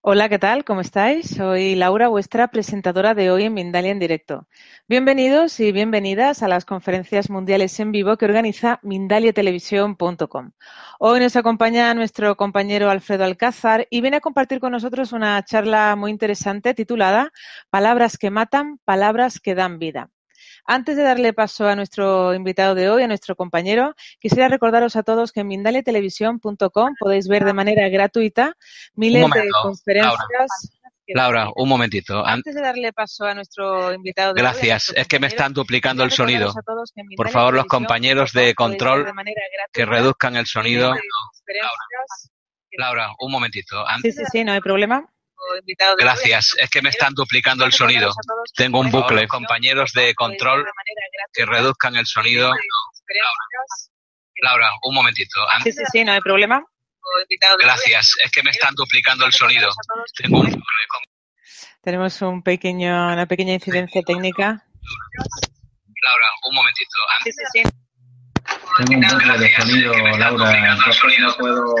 Hola, ¿qué tal? ¿Cómo estáis? Soy Laura, vuestra presentadora de hoy en Mindalia en directo. Bienvenidos y bienvenidas a las conferencias mundiales en vivo que organiza mindaliatelevisión.com. Hoy nos acompaña nuestro compañero Alfredo Alcázar y viene a compartir con nosotros una charla muy interesante titulada Palabras que matan, palabras que dan vida. Antes de darle paso a nuestro invitado de hoy, a nuestro compañero, quisiera recordaros a todos que en mindaliatelevisión.com podéis ver de manera gratuita miles de conferencias. Laura. un momentito. Antes de darle paso a nuestro invitado de Gracias, hoy, es que me están duplicando el sonido. Por favor, los compañeros de control que reduzcan el sonido. Laura, un momentito. Sí, sí, sí, no hay problema. Gracias, es que me están duplicando el sonido. Tengo un bucle. Compañeros de control que reduzcan el sonido. Laura, un momentito. Sí, sí, sí, no hay problema. Gracias, es que me están duplicando el sonido. Tengo un Tenemos un pequeño, una pequeña incidencia técnica. Laura, un momentito. Sí, sí, sí. Tengo un bucle de sonido, Laura, entonces no puedo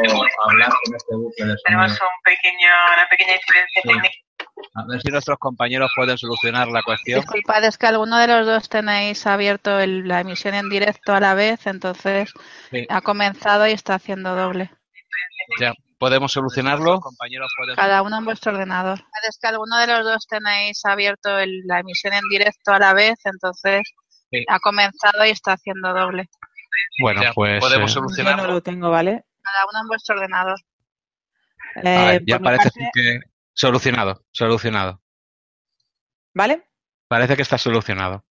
hablar con este bucle de sonido. Tenemos un pequeño, una pequeña incidencia Sí. técnica. A ver si nuestros compañeros pueden solucionar la cuestión. Disculpad, es que alguno de los dos tenéis abierto el- la emisión en directo a la vez, entonces Sí. ha comenzado y está haciendo doble. Ya, ¿Podemos solucionarlo? Compañeros pueden Cada uno en vuestro ordenador. Es que alguno de los dos tenéis abierto el- la emisión en directo a la vez, entonces Sí. ha comenzado y está haciendo doble. Bueno, Ya, pues podemos eh, Yo no solucionarlo. lo tengo, ¿vale? Cada uno en vuestro ordenador. Eh, a ver, ya parece parte- que solucionado, solucionado. ¿Vale? Parece que está solucionado.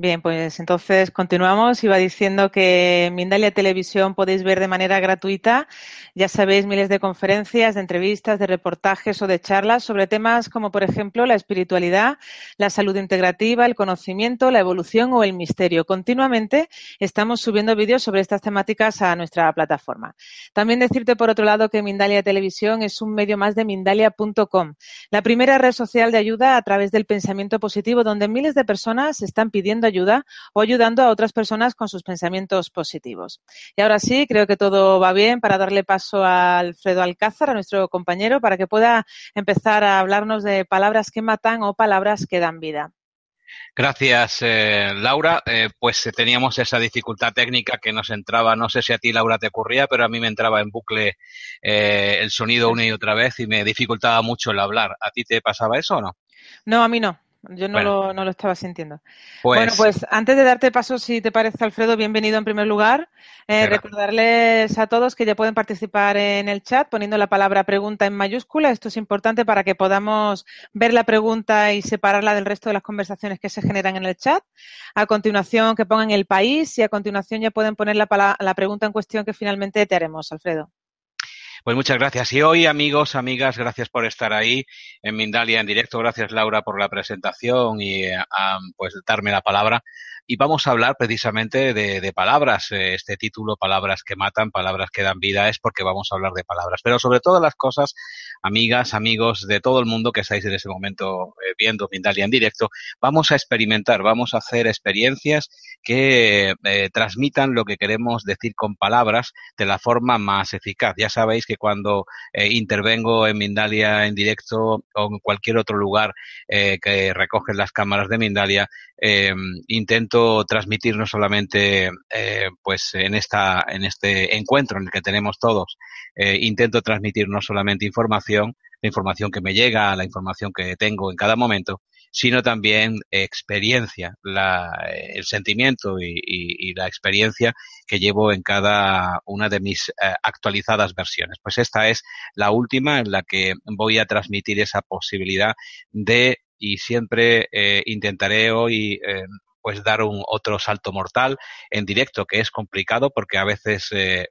Bien, pues entonces continuamos. Iba diciendo que Mindalia Televisión podéis ver de manera gratuita, ya sabéis, miles de conferencias, de entrevistas, de reportajes o de charlas sobre temas como, por ejemplo, la espiritualidad, la salud integrativa, el conocimiento, la evolución o el misterio. Continuamente estamos subiendo vídeos sobre estas temáticas a nuestra plataforma. También decirte, por otro lado, que Mindalia Televisión es un medio más de Mindalia.com, la primera red social de ayuda a través del pensamiento positivo, donde miles de personas están pidiendo ayuda o ayudando a otras personas con sus pensamientos positivos. Y ahora sí, creo que todo va bien para darle paso a Alfredo Alcázar, a nuestro compañero, para que pueda empezar a hablarnos de palabras que matan o palabras que dan vida. Gracias, eh, Laura. Eh, pues eh, teníamos esa dificultad técnica que nos entraba, no sé si a ti, Laura, te ocurría, pero a mí me entraba en bucle eh, el sonido una y otra vez y me dificultaba mucho el hablar. ¿A ti te pasaba eso o no? No, a mí no. Yo no, Bueno. lo, no lo estaba sintiendo. Pues, Bueno, pues antes de darte paso, si te parece, Alfredo, bienvenido en primer lugar. Eh, recordarles a todos que ya pueden participar en el chat poniendo la palabra pregunta en mayúscula. Esto es importante para que podamos ver la pregunta y separarla del resto de las conversaciones que se generan en el chat. A continuación, que pongan el país y a continuación ya pueden poner la, la pregunta en cuestión que finalmente te haremos, Alfredo. Pues muchas gracias. Y hoy, amigos, amigas, gracias por estar ahí en Mindalia en directo. Gracias, Laura, por la presentación y eh, pues darme la palabra. Y vamos a hablar precisamente de, palabras. Eh, Este título, Palabras que matan, palabras que dan vida, es porque vamos a hablar de palabras. Pero sobre todas las cosas, amigas, amigos de todo el mundo que estáis en ese momento eh, viendo Mindalia en directo, vamos a experimentar, vamos a hacer experiencias que eh, transmitan lo que queremos decir con palabras de la forma más eficaz. Ya sabéis que cuando intervengo en Mindalia en directo o en cualquier otro lugar eh, que recogen las cámaras de Mindalia, eh, transmitir no solamente eh, pues en esta en este encuentro en el que tenemos todos, eh, intento transmitir no solamente información, la información que me llega, la información que tengo en cada momento, sino también experiencia, la, el sentimiento y, y, la experiencia que llevo en cada una de mis eh, actualizadas versiones. Pues esta es la última en la que voy a transmitir esa posibilidad de, y siempre eh, intentaré hoy pues dar un otro salto mortal en directo, que es complicado porque a veces, eh,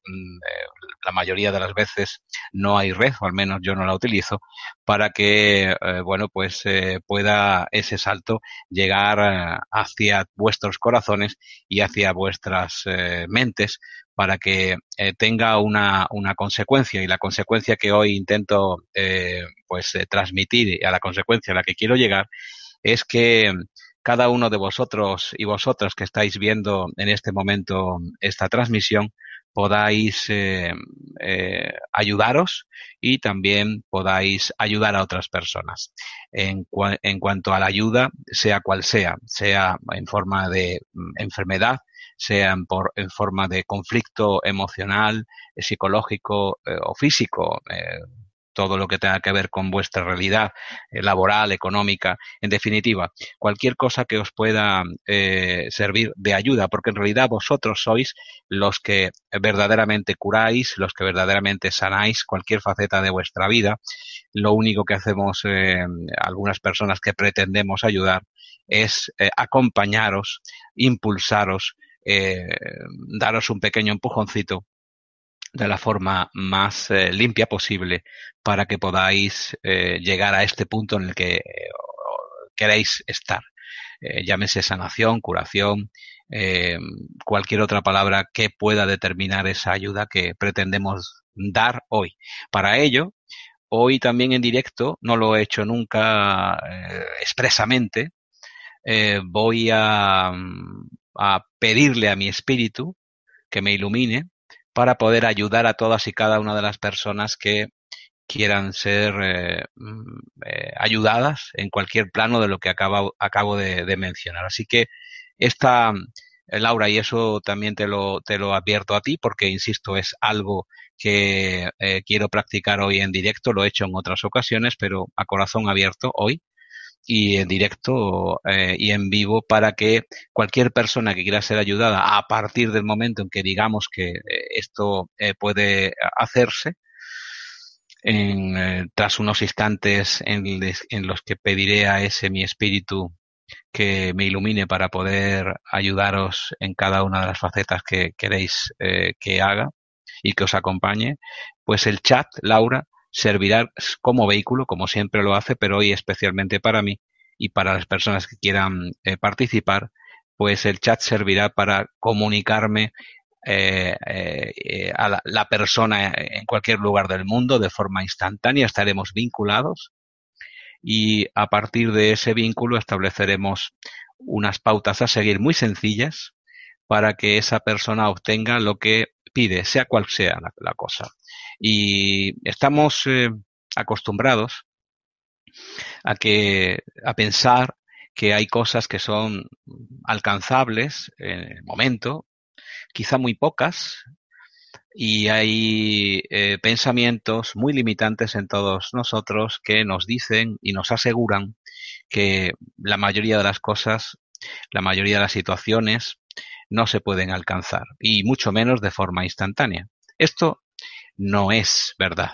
la mayoría de las veces, no hay red, o al menos yo no la utilizo, para que, eh, bueno, pues eh, pueda ese salto llegar eh, hacia vuestros corazones y hacia vuestras eh, mentes para que eh, tenga una, una consecuencia. Y la consecuencia que hoy intento eh, pues eh, transmitir a la consecuencia a la que quiero llegar es que cada uno de vosotros y vosotras que estáis viendo en este momento esta transmisión podáis eh, ayudaros y también podáis ayudar a otras personas. En, cuanto a la ayuda, sea cual sea, sea en forma de mm, enfermedad, sean por, en forma de conflicto emocional, psicológico o físico, todo lo que tenga que ver con vuestra realidad eh, laboral, económica, en definitiva, cualquier cosa que os pueda eh, servir de ayuda, porque en realidad vosotros sois los que verdaderamente curáis, los que verdaderamente sanáis cualquier faceta de vuestra vida. Lo único que hacemos eh, algunas personas que pretendemos ayudar es acompañaros, impulsaros, daros un pequeño empujoncito de la forma más eh, limpia posible para que podáis eh, llegar a este punto en el que eh, queréis estar. llámese sanación, curación, cualquier otra palabra que pueda determinar esa ayuda que pretendemos dar hoy. Para ello, hoy también en directo, no lo he hecho nunca expresamente, voy a, a pedirle a mi espíritu que me ilumine para poder ayudar a todas y cada una de las personas que quieran ser eh, mm, eh, ayudadas en cualquier plano de lo que acabo, acabo de, mencionar. Así que esta, eh, Laura, y eso también te lo, te lo advierto a ti, porque, insisto, es algo que quiero practicar hoy en directo, lo he hecho en otras ocasiones, pero a corazón abierto hoy y en directo eh, y en vivo para que cualquier persona que quiera ser ayudada a partir del momento en que digamos que eh, esto eh, puede hacerse, en, tras unos instantes en, en, los que pediré a ese mi espíritu que me ilumine para poder ayudaros en cada una de las facetas que queréis que haga y que os acompañe, pues el chat, Laura, servirá como vehículo, como siempre lo hace, pero hoy especialmente para mí y para las personas que quieran eh, participar, pues el chat servirá para comunicarme eh, eh, a la, persona en cualquier lugar del mundo de forma instantánea, estaremos vinculados y a partir de ese vínculo estableceremos unas pautas a seguir muy sencillas para que esa persona obtenga lo que pide, sea cual sea la cosa. Y estamos eh, acostumbrados a que a pensar que hay cosas que son alcanzables en el momento, quizá muy pocas, y hay eh, pensamientos muy limitantes en todos nosotros que nos dicen y nos aseguran que la mayoría de las cosas, la mayoría de las situaciones no se pueden alcanzar, y mucho menos de forma instantánea. Esto no es verdad.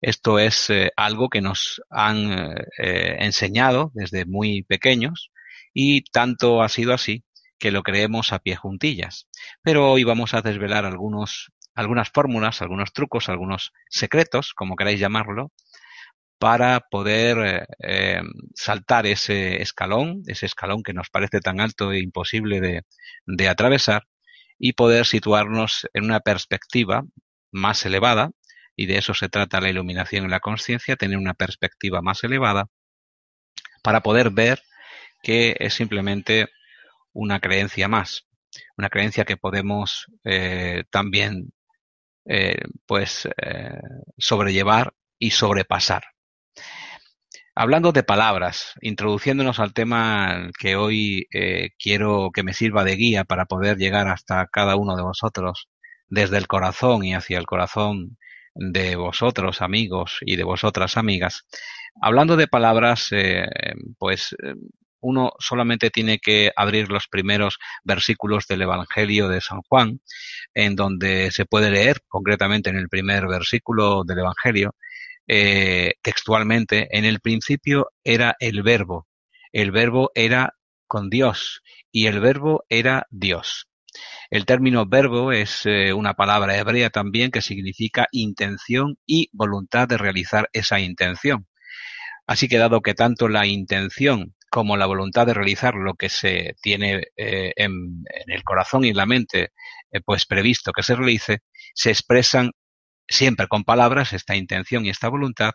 Esto es eh, algo que nos han eh, enseñado desde muy pequeños y tanto ha sido así que lo creemos a pie juntillas. Pero hoy vamos a desvelar algunos, algunas fórmulas, algunos trucos, algunos secretos, como queráis llamarlo, para poder eh, saltar ese escalón, ese escalón que nos parece tan alto e imposible de atravesar, y poder situarnos en una perspectiva más elevada, y de eso se trata la iluminación en la conciencia, tener una perspectiva más elevada, para poder ver que es simplemente una creencia más, una creencia que podemos eh, también eh, pues eh, sobrellevar y sobrepasar. Hablando de palabras, introduciéndonos al tema que hoy quiero que me sirva de guía para poder llegar hasta cada uno de vosotros desde el corazón y hacia el corazón de vosotros amigos y de vosotras amigas. Hablando de palabras, eh, pues eh, uno solamente tiene que abrir los primeros versículos del Evangelio de San Juan, en donde se puede leer, concretamente en el primer versículo del Evangelio, eh, textualmente, en el principio era el verbo, el verbo era con Dios y el verbo era Dios. El término verbo es eh, una palabra hebrea también que significa intención y voluntad de realizar esa intención. Así que dado que tanto la intención como la voluntad de realizar lo que se tiene eh, en, el corazón y la mente, eh, pues previsto que se realice, se expresan siempre con palabras esta intención y esta voluntad.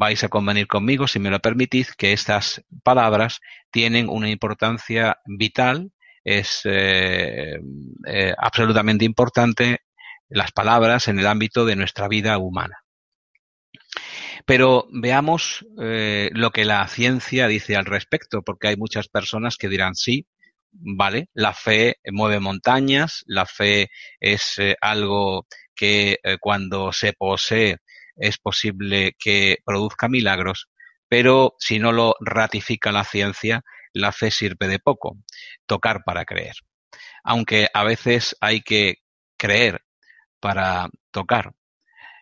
vais a convenir conmigo, si me lo permitís, que estas palabras tienen una importancia vital es eh, eh, absolutamente importante las palabras en el ámbito de nuestra vida humana. Pero veamos eh, lo que la ciencia dice al respecto, porque hay muchas personas que dirán sí, vale, la fe mueve montañas, la fe es algo que cuando se posee es posible que produzca milagros, pero si no lo ratifica la ciencia, la fe sirve de poco. Tocar para creer. Aunque a veces hay que creer para tocar.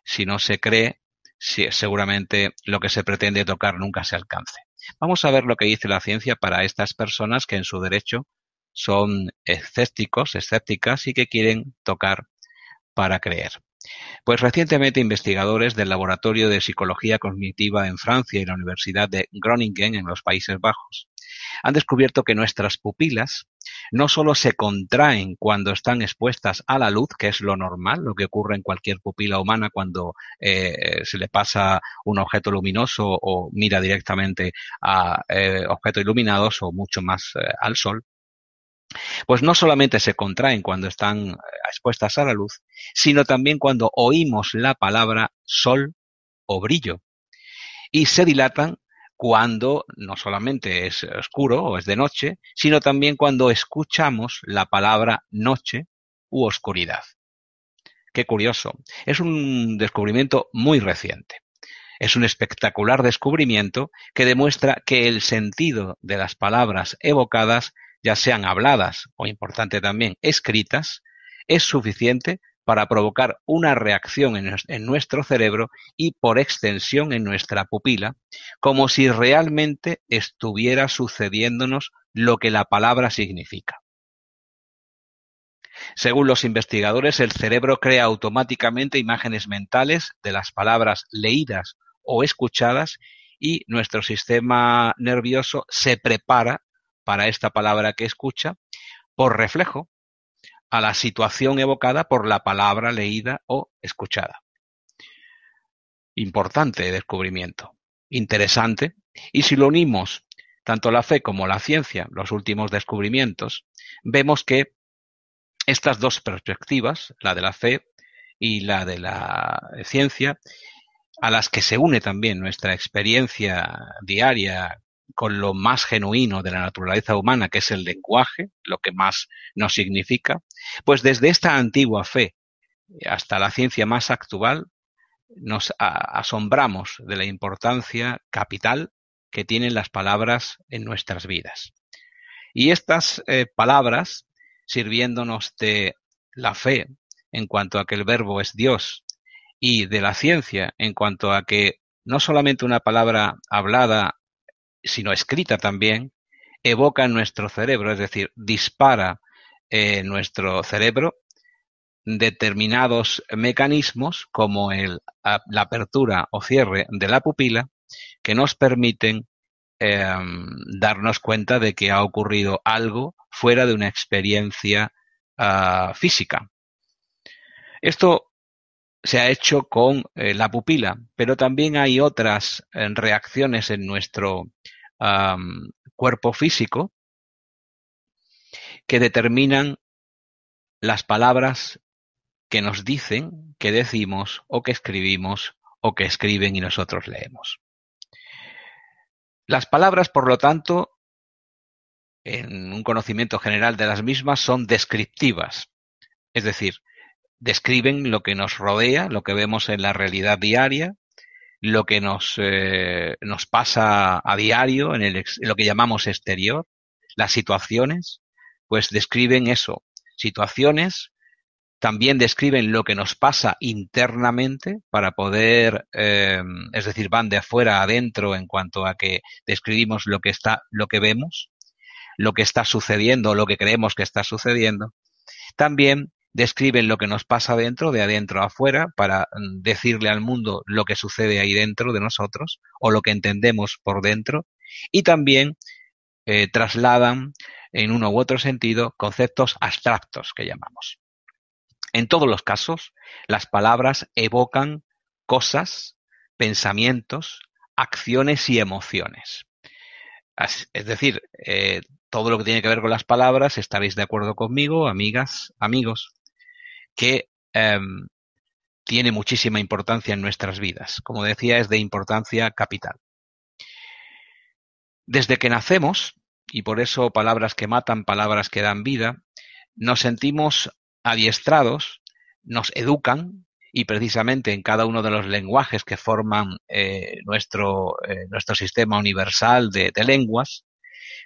Si no se cree, seguramente lo que se pretende tocar nunca se alcance. Vamos a ver lo que dice la ciencia para estas personas que en su derecho son escépticos, escépticas y que quieren tocar para creer. Pues recientemente investigadores del Laboratorio de Psicología Cognitiva en Francia y la Universidad de Groningen en los Países Bajos han descubierto que nuestras pupilas no solo se contraen cuando están expuestas a la luz, que es lo normal, lo que ocurre en cualquier pupila humana cuando eh, se le pasa un objeto luminoso o mira directamente a eh, objetos iluminados o mucho más eh, al sol, pues no solamente se contraen cuando están eh, expuestas a la luz, sino también cuando oímos la palabra sol o brillo. Y se dilatan cuando no solamente es oscuro o es de noche, sino también cuando escuchamos la palabra noche u oscuridad. Qué curioso. Es un descubrimiento muy reciente. Es un espectacular descubrimiento que demuestra que el sentido de las palabras evocadas ya sean habladas o, importante también, escritas, es suficiente para provocar una reacción en, nuestro cerebro y por extensión en nuestra pupila, como si realmente estuviera sucediéndonos lo que la palabra significa. Según los investigadores, el cerebro crea automáticamente imágenes mentales de las palabras leídas o escuchadas y nuestro sistema nervioso se prepara para esta palabra que escucha por reflejo a la situación evocada por la palabra leída o escuchada. Importante descubrimiento, interesante, y si lo unimos tanto la fe como la ciencia, los últimos descubrimientos, vemos que estas dos perspectivas, la de la fe y la de la ciencia, a las que se une también nuestra experiencia diaria con lo más genuino de la naturaleza humana, que es el lenguaje, lo que más nos significa, pues desde esta antigua fe hasta la ciencia más actual, nos asombramos de la importancia capital que tienen las palabras en nuestras vidas. Y estas eh, palabras, sirviéndonos de la fe en cuanto a que el verbo es Dios y de la ciencia en cuanto a que no solamente una palabra hablada sino escrita también, evoca en nuestro cerebro, es decir, dispara en nuestro cerebro determinados mecanismos como el, la apertura o cierre de la pupila que nos permiten em, darnos cuenta de que ha ocurrido algo fuera de una experiencia ah, física. Esto se ha hecho con eh, la pupila, pero también hay otras eh, reacciones en nuestro cuerpo físico que determinan las palabras que nos dicen, que decimos o que escribimos o que escriben y nosotros leemos. Las palabras, por lo tanto, en un conocimiento general de las mismas, son descriptivas, es decir, describen lo que nos rodea, lo que vemos en la realidad diaria, lo que nos, eh, nos pasa a diario en, el, en lo que llamamos exterior, las situaciones, pues describen eso, situaciones, también describen lo que nos pasa internamente para poder, eh, es decir, van de afuera adentro en cuanto a que describimos lo que está, lo que vemos, lo que está sucediendo, lo que creemos que está sucediendo. También describen lo que nos pasa dentro, de adentro a afuera, para mm, decirle al mundo lo que sucede ahí dentro de nosotros o lo que entendemos por dentro, y también eh, trasladan en uno u otro sentido conceptos abstractos que llamamos. En todos los casos, las palabras evocan cosas, pensamientos, acciones y emociones. Es decir, eh, todo lo que tiene que ver con las palabras, estaréis de acuerdo conmigo, amigas, amigos, que em, tiene muchísima importancia en nuestras vidas. Como decía, es de importancia capital. Desde que nacemos, y por eso palabras que matan, palabras que dan vida, nos sentimos adiestrados, nos educan, y precisamente en cada uno de los lenguajes que forman eh, nuestro, eh, nuestro sistema universal de, lenguas,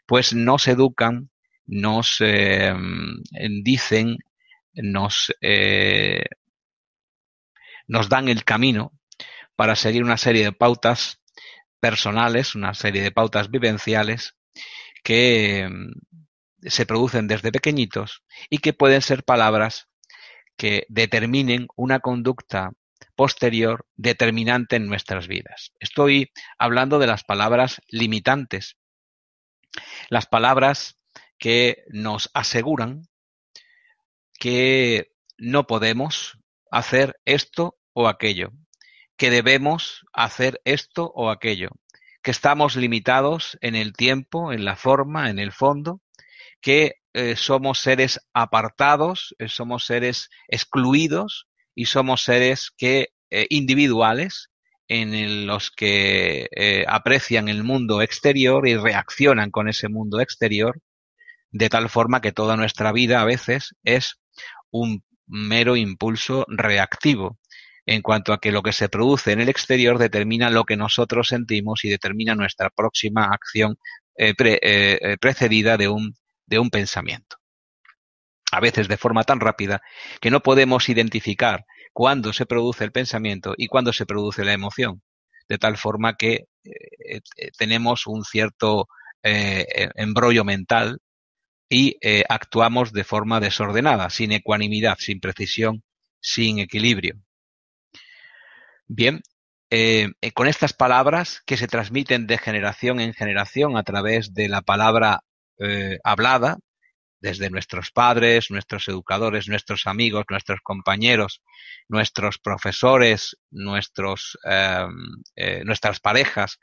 pues nos educan, nos eh, dicen, nos, nos dan el camino para seguir una serie de pautas personales, una serie de pautas vivenciales que mm, se producen desde pequeñitos y que pueden ser palabras que determinen una conducta posterior determinante en nuestras vidas. Estoy hablando de las palabras limitantes, las palabras que nos aseguran que no podemos hacer esto o aquello, que debemos hacer esto o aquello, que estamos limitados en el tiempo, en la forma, en el fondo, que eh, somos seres apartados, eh, somos seres excluidos y somos seres que eh, individuales en los que aprecian el mundo exterior y reaccionan con ese mundo exterior, de tal forma que toda nuestra vida a veces es un mero impulso reactivo en cuanto a que lo que se produce en el exterior determina lo que nosotros sentimos y determina nuestra próxima acción eh, eh, eh, precedida de un, de un pensamiento. A veces de forma tan rápida que no podemos identificar cuándo se produce el pensamiento y cuándo se produce la emoción, de tal forma que tenemos un cierto embrollo mental y actuamos de forma desordenada, sin ecuanimidad, sin precisión, sin equilibrio. Bien, eh, eh, con estas palabras que se transmiten de generación en generación a través de la palabra eh, hablada, desde nuestros padres, nuestros educadores, nuestros amigos, nuestros compañeros, nuestros profesores, nuestros, nuestras parejas,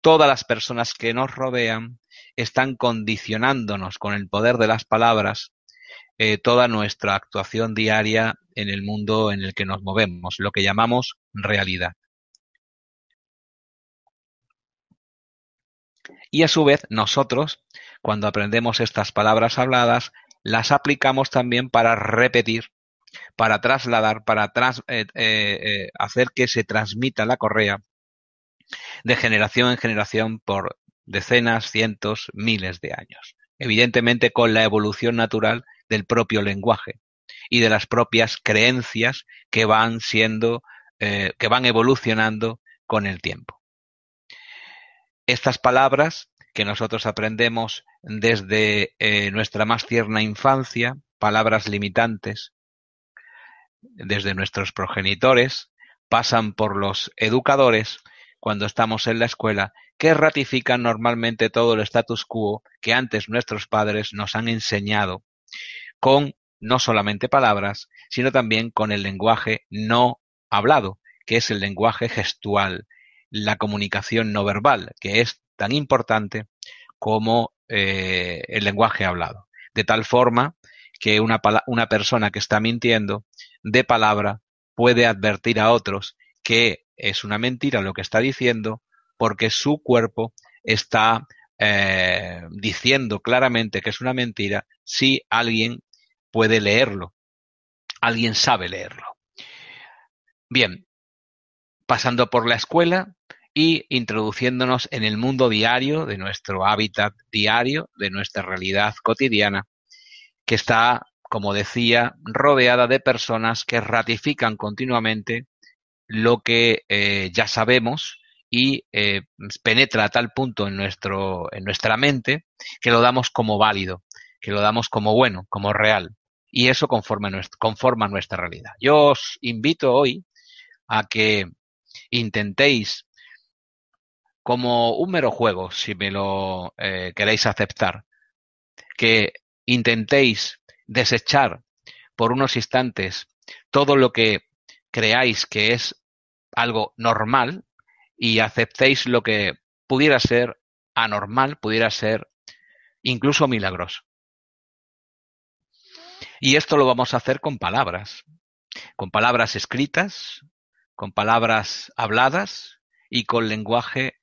todas las personas que nos rodean están condicionándonos con el poder de las palabras toda nuestra actuación diaria en el mundo en el que nos movemos, lo que llamamos realidad. Y a su vez, nosotros, cuando aprendemos estas palabras habladas, las aplicamos también para repetir, para trasladar, para eh, eh, eh, hacer que se transmita la correa de generación en generación por decenas, cientos, miles de años. Evidentemente con la evolución natural del propio lenguaje y de las propias creencias que van siendo, eh, que van evolucionando con el tiempo. Estas palabras que nosotros aprendemos desde eh, nuestra más tierna infancia, palabras limitantes, desde nuestros progenitores, pasan por los educadores cuando estamos en la escuela, que ratifican normalmente todo el status quo que antes nuestros padres nos han enseñado, con no solamente palabras, sino también con el lenguaje no hablado, que es el lenguaje gestual, la comunicación no verbal, que es tan importante como eh, el lenguaje hablado. De tal forma que una, una persona que está mintiendo de palabra puede advertir a otros que es una mentira lo que está diciendo porque su cuerpo está eh, diciendo claramente que es una mentira si alguien puede leerlo. Alguien sabe leerlo. Bien, pasando por la escuela y introduciéndonos en el mundo diario de nuestro hábitat diario, de nuestra realidad cotidiana, que está, como decía, rodeada de personas que ratifican continuamente lo que eh, ya sabemos y eh, penetra a tal punto en, nuestro, en nuestra mente que lo damos como válido, que lo damos como bueno, como real y eso conforma nuestra, conforma nuestra realidad. Yo os invito hoy a que intentéis, como un mero juego, si me lo eh, queréis aceptar, que intentéis desechar por unos instantes todo lo que creáis que es algo normal y aceptéis lo que pudiera ser anormal, pudiera ser incluso milagroso. Y esto lo vamos a hacer con palabras, con palabras escritas, con palabras habladas y con lenguaje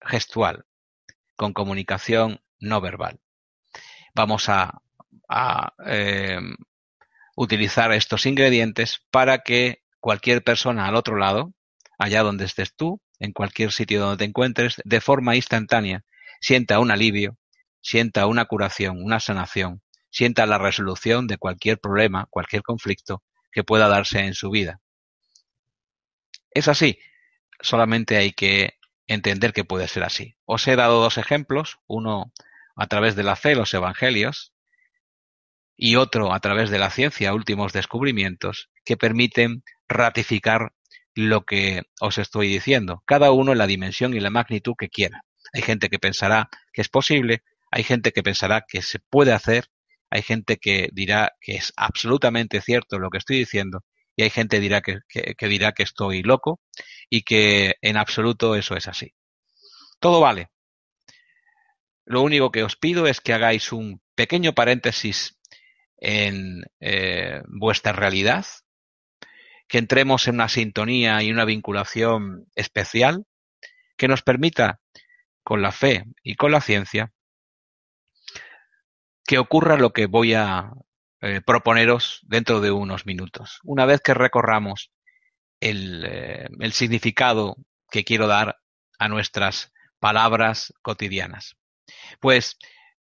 gestual, con comunicación no verbal. Vamos a, eh, utilizar estos ingredientes para que cualquier persona al otro lado, allá donde estés tú, en cualquier sitio donde te encuentres, de forma instantánea, sienta un alivio, sienta una curación, una sanación, sienta la resolución de cualquier problema, cualquier conflicto que pueda darse en su vida. Es así, solamente hay que entender que puede ser así. Os he dado dos ejemplos, uno a través de la fe, los evangelios, y otro a través de la ciencia, últimos descubrimientos, que permiten ratificar lo que os estoy diciendo, cada uno en la dimensión y la magnitud que quiera. Hay gente que pensará que es posible, hay gente que pensará que se puede hacer, hay gente que dirá que es absolutamente cierto lo que estoy diciendo y hay gente dirá que, que dirá que estoy loco y que en absoluto eso es así. Todo vale. Lo único que os pido es que hagáis un pequeño paréntesis en eh, vuestra realidad, que entremos en una sintonía y una vinculación especial que nos permita, con la fe y con la ciencia, que ocurra lo que voy a eh, proponeros dentro de unos minutos. Una vez que recorramos el, eh, el significado que quiero dar a nuestras palabras cotidianas. Pues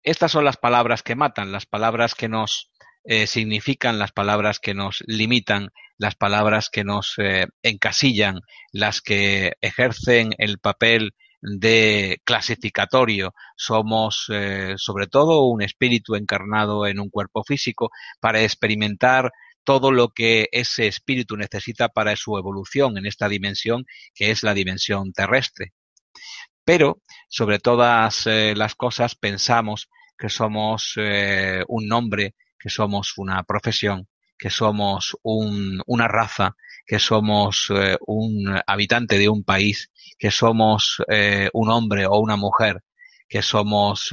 estas son las palabras que matan, las palabras que nos eh, significan, las palabras que nos limitan, las palabras que nos eh, encasillan, las que ejercen el papel de clasificatorio. Somos eh, sobre todo un espíritu encarnado en un cuerpo físico para experimentar todo lo que ese espíritu necesita para su evolución en esta dimensión que es la dimensión terrestre. Pero, sobre todas las cosas, pensamos que somos eh, un nombre, que somos una profesión, que somos un, una raza, que somos eh, un habitante de un país, que somos eh, un hombre o una mujer, que somos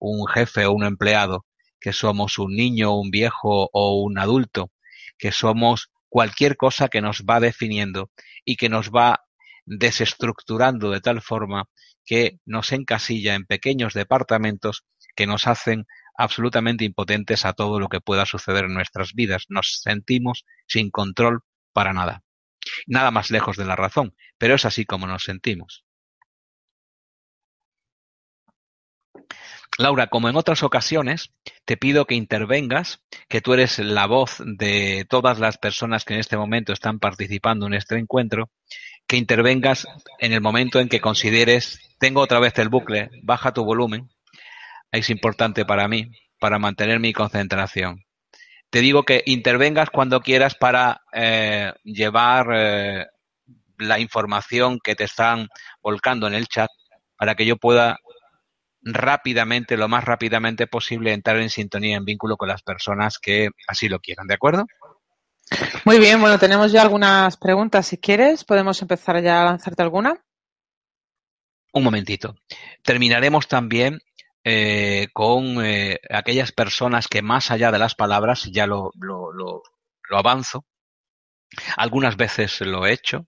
un jefe o un empleado, que somos un niño, un viejo o un adulto, que somos cualquier cosa que nos va definiendo y que nos va desestructurando de tal forma que nos encasilla en pequeños departamentos que nos hacen absolutamente impotentes a todo lo que pueda suceder en nuestras vidas. Nos sentimos sin control para nada. Nada más lejos de la razón, pero es así como nos sentimos. Laura, como en otras ocasiones, te pido que intervengas, que tú eres la voz de todas las personas que en este momento están participando en este encuentro, que intervengas en el momento en que consideres, tengo otra vez el bucle, baja tu volumen, es importante para mí, para mantener mi concentración. Te digo que intervengas cuando quieras para eh, llevar eh, la información que te están volcando en el chat para que yo pueda rápidamente, lo más rápidamente posible, entrar en sintonía, en vínculo con las personas que así lo quieran. ¿De acuerdo? Muy bien, bueno, tenemos ya algunas preguntas. Si quieres, podemos empezar ya a lanzarte alguna. Un momentito. Terminaremos también eh, con eh, aquellas personas que más allá de las palabras, ya lo, lo, lo, avanzo, algunas veces lo he hecho,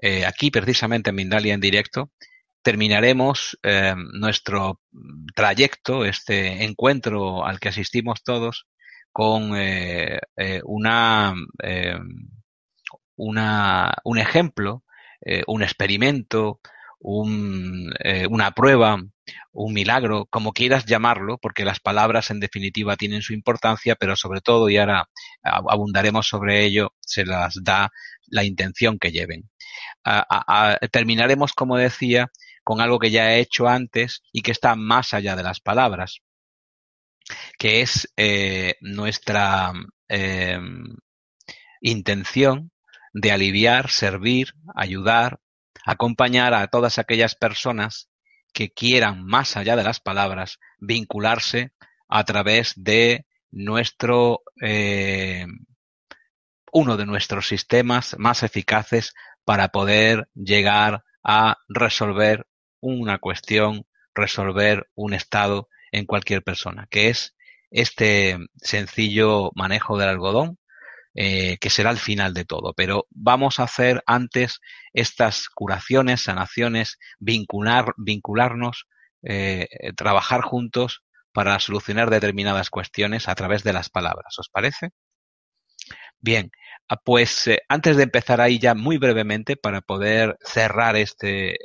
eh, aquí precisamente en Mindalia en directo, terminaremos nuestro trayecto, este encuentro al que asistimos todos, con eh, eh, una, una, un ejemplo, un experimento, un, una prueba, un milagro, como quieras llamarlo, porque las palabras en definitiva tienen su importancia, pero sobre todo, y ahora abundaremos sobre ello, se las da la intención que lleven. Terminaremos, como decía, con algo que ya he hecho antes y que está más allá de las palabras, que es eh, nuestra eh, intención de aliviar, servir, ayudar, acompañar a todas aquellas personas que quieran, más allá de las palabras, vincularse a través de nuestro eh, uno de nuestros sistemas más eficaces para poder llegar a resolver una cuestión, resolver un estado en cualquier persona, que es este sencillo manejo del algodón, eh, que será el final de todo. Pero vamos a hacer antes estas curaciones, sanaciones, vincular, vincularnos, eh, trabajar juntos para solucionar determinadas cuestiones a través de las palabras. ¿Os parece? Bien, ah, pues eh, antes de empezar ahí ya muy brevemente para poder cerrar este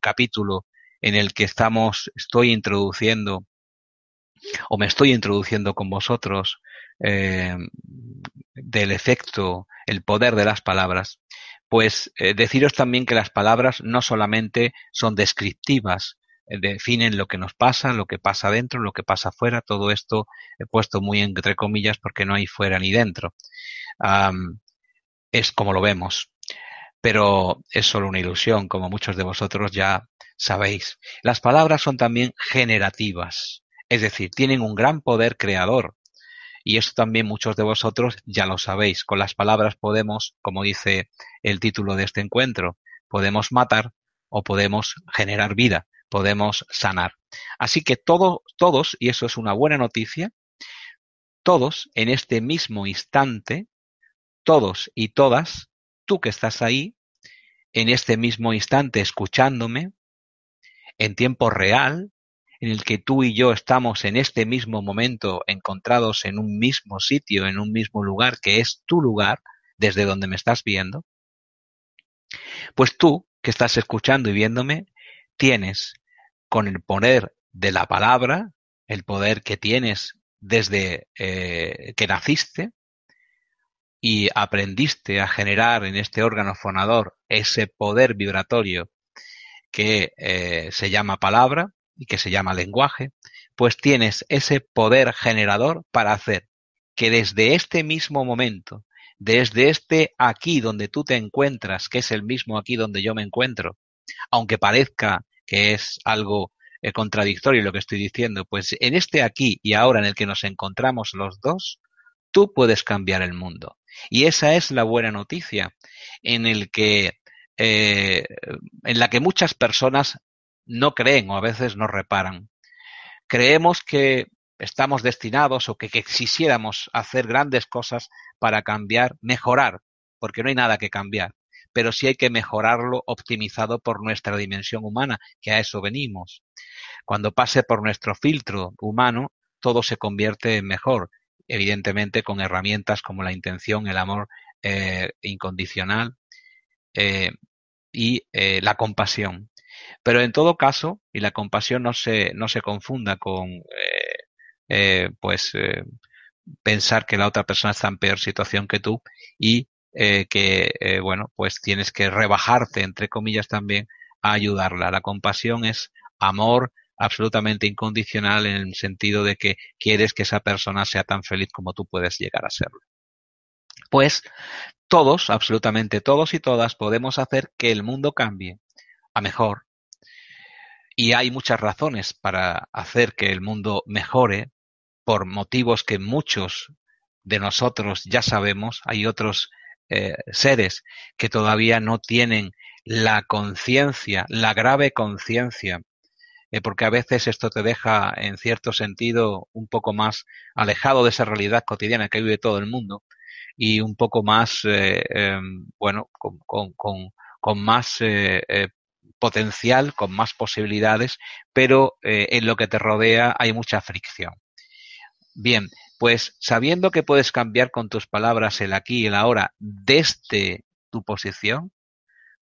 capítulo en el que estamos, estoy introduciendo o me estoy introduciendo con vosotros eh, del efecto, el poder de las palabras, pues eh, deciros también que las palabras no solamente son descriptivas, eh, definen lo que nos pasa, lo que pasa dentro, lo que pasa fuera, todo esto he puesto muy entre comillas porque no hay fuera ni dentro. es como lo vemos, pero es solo una ilusión, como muchos de vosotros ya sabéis. Las palabras son también generativas, es decir, tienen un gran poder creador. Y esto también muchos de vosotros ya lo sabéis. Con las palabras podemos, como dice el título de este encuentro, podemos matar o podemos generar vida, podemos sanar. Así que todos, todos, y eso es una buena noticia, todos en este mismo instante, todos y todas, tú que estás ahí, en este mismo instante escuchándome, en tiempo real, en el que tú y yo estamos en este mismo momento encontrados en un mismo sitio, en un mismo lugar, que es tu lugar, desde donde me estás viendo, pues tú que estás escuchando y viéndome, tienes con el poder de la palabra, el poder que tienes desde eh, que naciste y aprendiste a generar en este órgano fonador ese poder vibratorio que eh, se llama palabra, y que se llama lenguaje, pues tienes ese poder generador para hacer que desde este mismo momento, desde este aquí donde tú te encuentras, que es el mismo aquí donde yo me encuentro, aunque parezca que es algo eh, contradictorio lo que estoy diciendo, pues en este aquí y ahora en el que nos encontramos los dos, tú puedes cambiar el mundo. Y esa es la buena noticia, en que eh, en la que muchas personas no creen o a veces no reparan. Creemos que estamos destinados o que, quisiéramos hacer grandes cosas para cambiar, mejorar, porque no hay nada que cambiar, pero sí hay que mejorarlo optimizado por nuestra dimensión humana, que a eso venimos. Cuando pase por nuestro filtro humano, todo se convierte en mejor, evidentemente con herramientas como la intención, el amor eh, incondicional eh, y eh, la compasión. Pero en todo caso, y la compasión no se, no se confunda con eh, eh, pues eh, pensar que la otra persona está en peor situación que tú y que bueno, pues tienes que rebajarte, entre comillas, también a ayudarla. La compasión es amor absolutamente incondicional en el sentido de que quieres que esa persona sea tan feliz como tú puedes llegar a serlo. Pues todos, absolutamente todos y todas, podemos hacer que el mundo cambie a mejor, y hay muchas razones para hacer que el mundo mejore por motivos que muchos de nosotros ya sabemos. Hay otros eh, seres que todavía no tienen la conciencia, la grave conciencia, eh, porque a veces esto te deja en cierto sentido un poco más alejado de esa realidad cotidiana que vive todo el mundo y un poco más, eh, em, bueno, con, con, con, con más potencial, con más posibilidades, pero eh, en lo que te rodea hay mucha fricción. Bien, pues sabiendo que puedes cambiar con tus palabras el aquí y el ahora desde tu posición,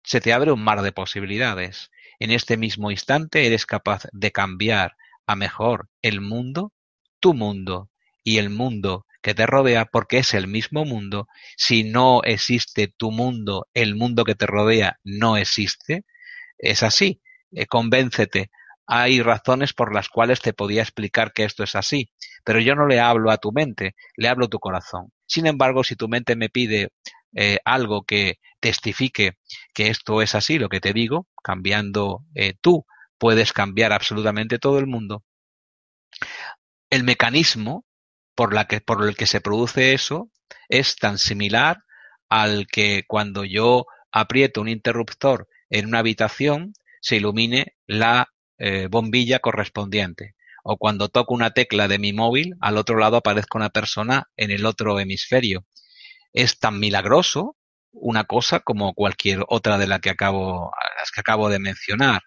se te abre un mar de posibilidades. En este mismo instante eres capaz de cambiar a mejor el mundo, tu mundo y el mundo que te rodea, porque es el mismo mundo. Si no existe tu mundo, el mundo que te rodea no existe es así, eh, convéncete. Hay razones por las cuales te podía explicar que esto es así, pero yo no le hablo a tu mente, le hablo a tu corazón. Sin embargo, si tu mente me pide eh, algo que testifique que esto es así, lo que te digo, cambiando eh, tú, puedes cambiar absolutamente todo el mundo. El mecanismo por, el que se produce eso es tan similar al que cuando yo aprieto un interruptor en una habitación se ilumine la eh, bombilla correspondiente. O cuando toco una tecla de mi móvil, al otro lado aparezca una persona en el otro hemisferio. es tan milagroso una cosa como cualquier otra de la que acabo, las que acabo de mencionar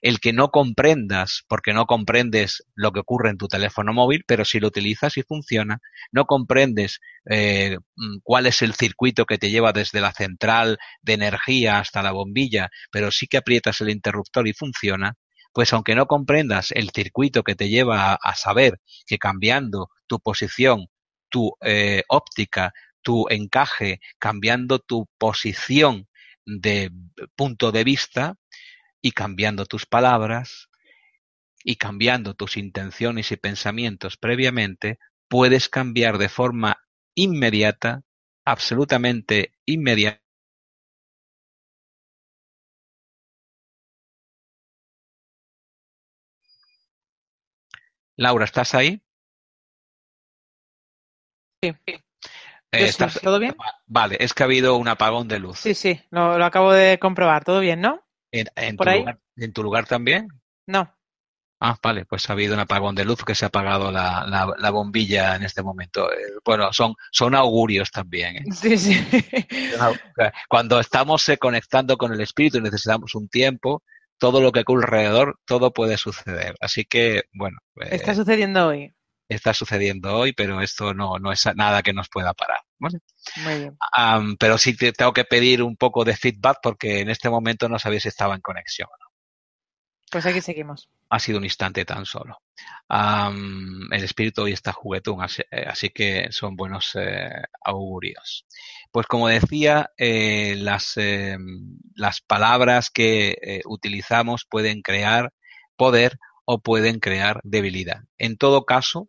el que no comprendas, porque no comprendes lo que ocurre en tu teléfono móvil, pero si lo utilizas y funciona, no comprendes eh, mm, cuál es el circuito que te lleva desde la central de energía hasta la bombilla, pero sí que aprietas el interruptor y funciona, pues aunque no comprendas el circuito que te lleva a, saber que cambiando tu posición, tu eh, óptica, tu encaje, cambiando tu posición de punto de vista, y cambiando tus palabras y cambiando tus intenciones y pensamientos previamente, puedes cambiar de forma inmediata, absolutamente inmediata, Laura, ¿estás ahí? Sí. Eh, ¿Todo bien? Vale, es que ha habido un apagón de luz. Sí, sí, lo, lo acabo de comprobar. ¿Todo bien, no? ¿En, tu, Lugar, ¿En tu lugar también? No. Ah, vale, pues ha habido un apagón de luz que se ha apagado la, la, bombilla en este momento. Eh, bueno, son, son augurios también. ¿eh? Sí, sí. Cuando estamos eh, conectando con el espíritu y necesitamos un tiempo, todo lo que ocurre alrededor, todo puede suceder. Así que, bueno. Está sucediendo hoy está sucediendo hoy, pero esto no, no es nada que nos pueda parar. Muy bien. pero sí te tengo que pedir un poco de feedback porque en este momento no sabía si estaba en conexión o no. Pues aquí seguimos. Ha sido un instante tan solo. el espíritu hoy está juguetón, así, eh, que son buenos eh, augurios. Pues como decía, eh, las, em, las palabras que utilizamos pueden crear poder o pueden crear debilidad. En todo caso,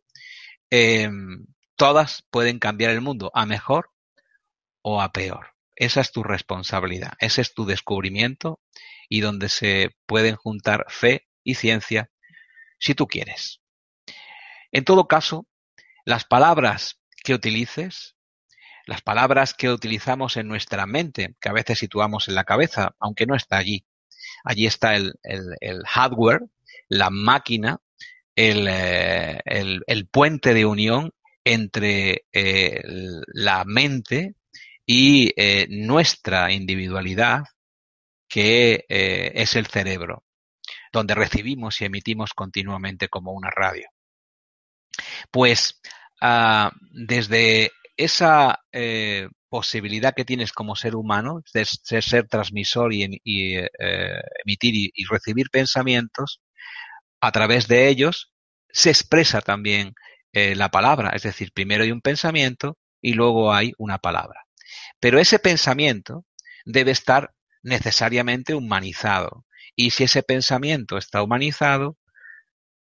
Em, todas pueden cambiar el mundo a mejor o a peor. Esa es tu responsabilidad, ese es tu descubrimiento y donde se pueden juntar fe y ciencia si tú quieres. En todo caso, las palabras que utilices, las palabras que utilizamos en nuestra mente, que a veces situamos en la cabeza, aunque no está allí, allí está el, el hardware, la máquina eh, el, el, puente de unión entre eh, la mente y eh, nuestra individualidad, que es el cerebro, donde recibimos y emitimos continuamente como una radio. Pues ah, desde esa posibilidad que tienes como ser humano, de ser, transmisor y, emitir y, recibir pensamientos, a través de ellos se expresa también eh, la palabra, es decir, primero hay un pensamiento y luego hay una palabra. Pero ese pensamiento debe estar necesariamente humanizado. Y si ese pensamiento está humanizado,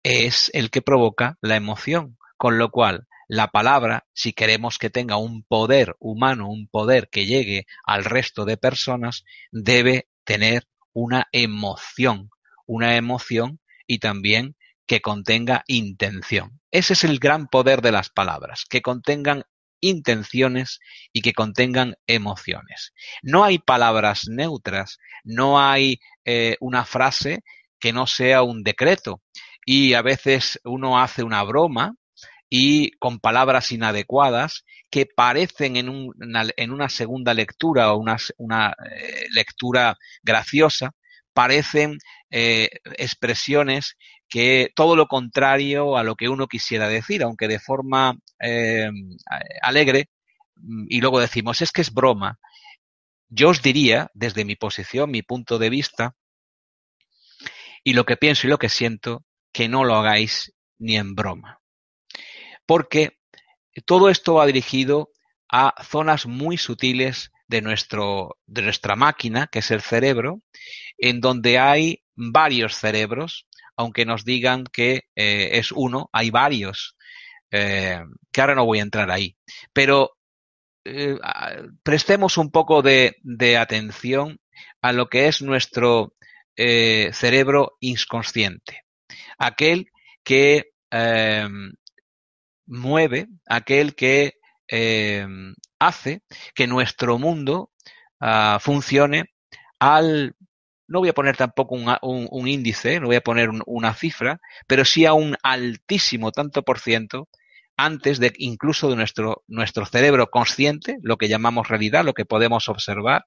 es el que provoca la emoción. Con lo cual, la palabra, si queremos que tenga un poder humano, un poder que llegue al resto de personas, debe tener una emoción, una emoción y también que contenga intención. Ese es el gran poder de las palabras, que contengan intenciones y que contengan emociones. No hay palabras neutras, no hay eh, una frase que no sea un decreto. Y a veces uno hace una broma y con palabras inadecuadas que parecen en, una, en una segunda lectura o una, una eh, lectura graciosa, parecen eh, expresiones que todo lo contrario a lo que uno quisiera decir, aunque de forma eh, alegre, mm, y luego decimos, es que es broma. Yo os diría, desde mi posición, mi punto de vista, y lo que pienso y lo que siento, que no lo hagáis ni en broma. Porque todo esto va dirigido a zonas muy sutiles de, nuestro, de nuestra máquina, que es el cerebro, en donde hay varios cerebros, aunque nos digan que eh, es uno, hay varios, eh, que ahora no voy a entrar ahí. Pero eh, prestemos un poco de, atención a lo que es nuestro cerebro inconsciente, aquel que mueve, aquel que hace que nuestro mundo uh, funcione al no voy a poner tampoco un, índice, no voy a poner una cifra, pero sí a un altísimo tanto por ciento antes de incluso de nuestro, nuestro cerebro consciente, lo que llamamos realidad, lo que podemos observar,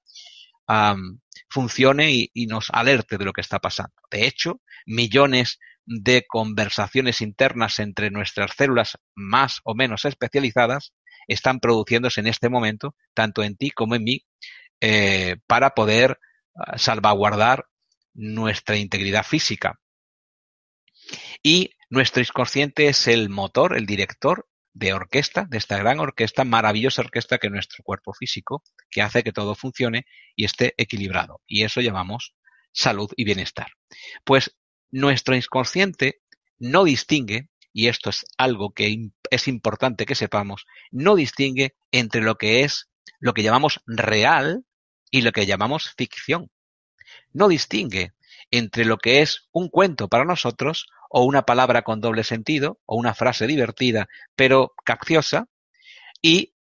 funcione y, nos alerte de lo que está pasando. De hecho, millones de conversaciones internas entre nuestras células más o menos especializadas están produciéndose en este momento, tanto en ti como en mí, eh, para poder salvaguardar nuestra integridad física. Y nuestro inconsciente es el motor, el director de orquesta, de esta gran orquesta, maravillosa orquesta que es nuestro cuerpo físico, que hace que todo funcione y esté equilibrado. Y eso llamamos salud y bienestar. Pues nuestro inconsciente no distingue, y esto es algo que es importante que sepamos, no distingue entre lo que es lo que llamamos real y lo que llamamos ficción. No distingue entre lo que es un cuento para nosotros o una palabra con doble sentido o una frase divertida pero cacciosa y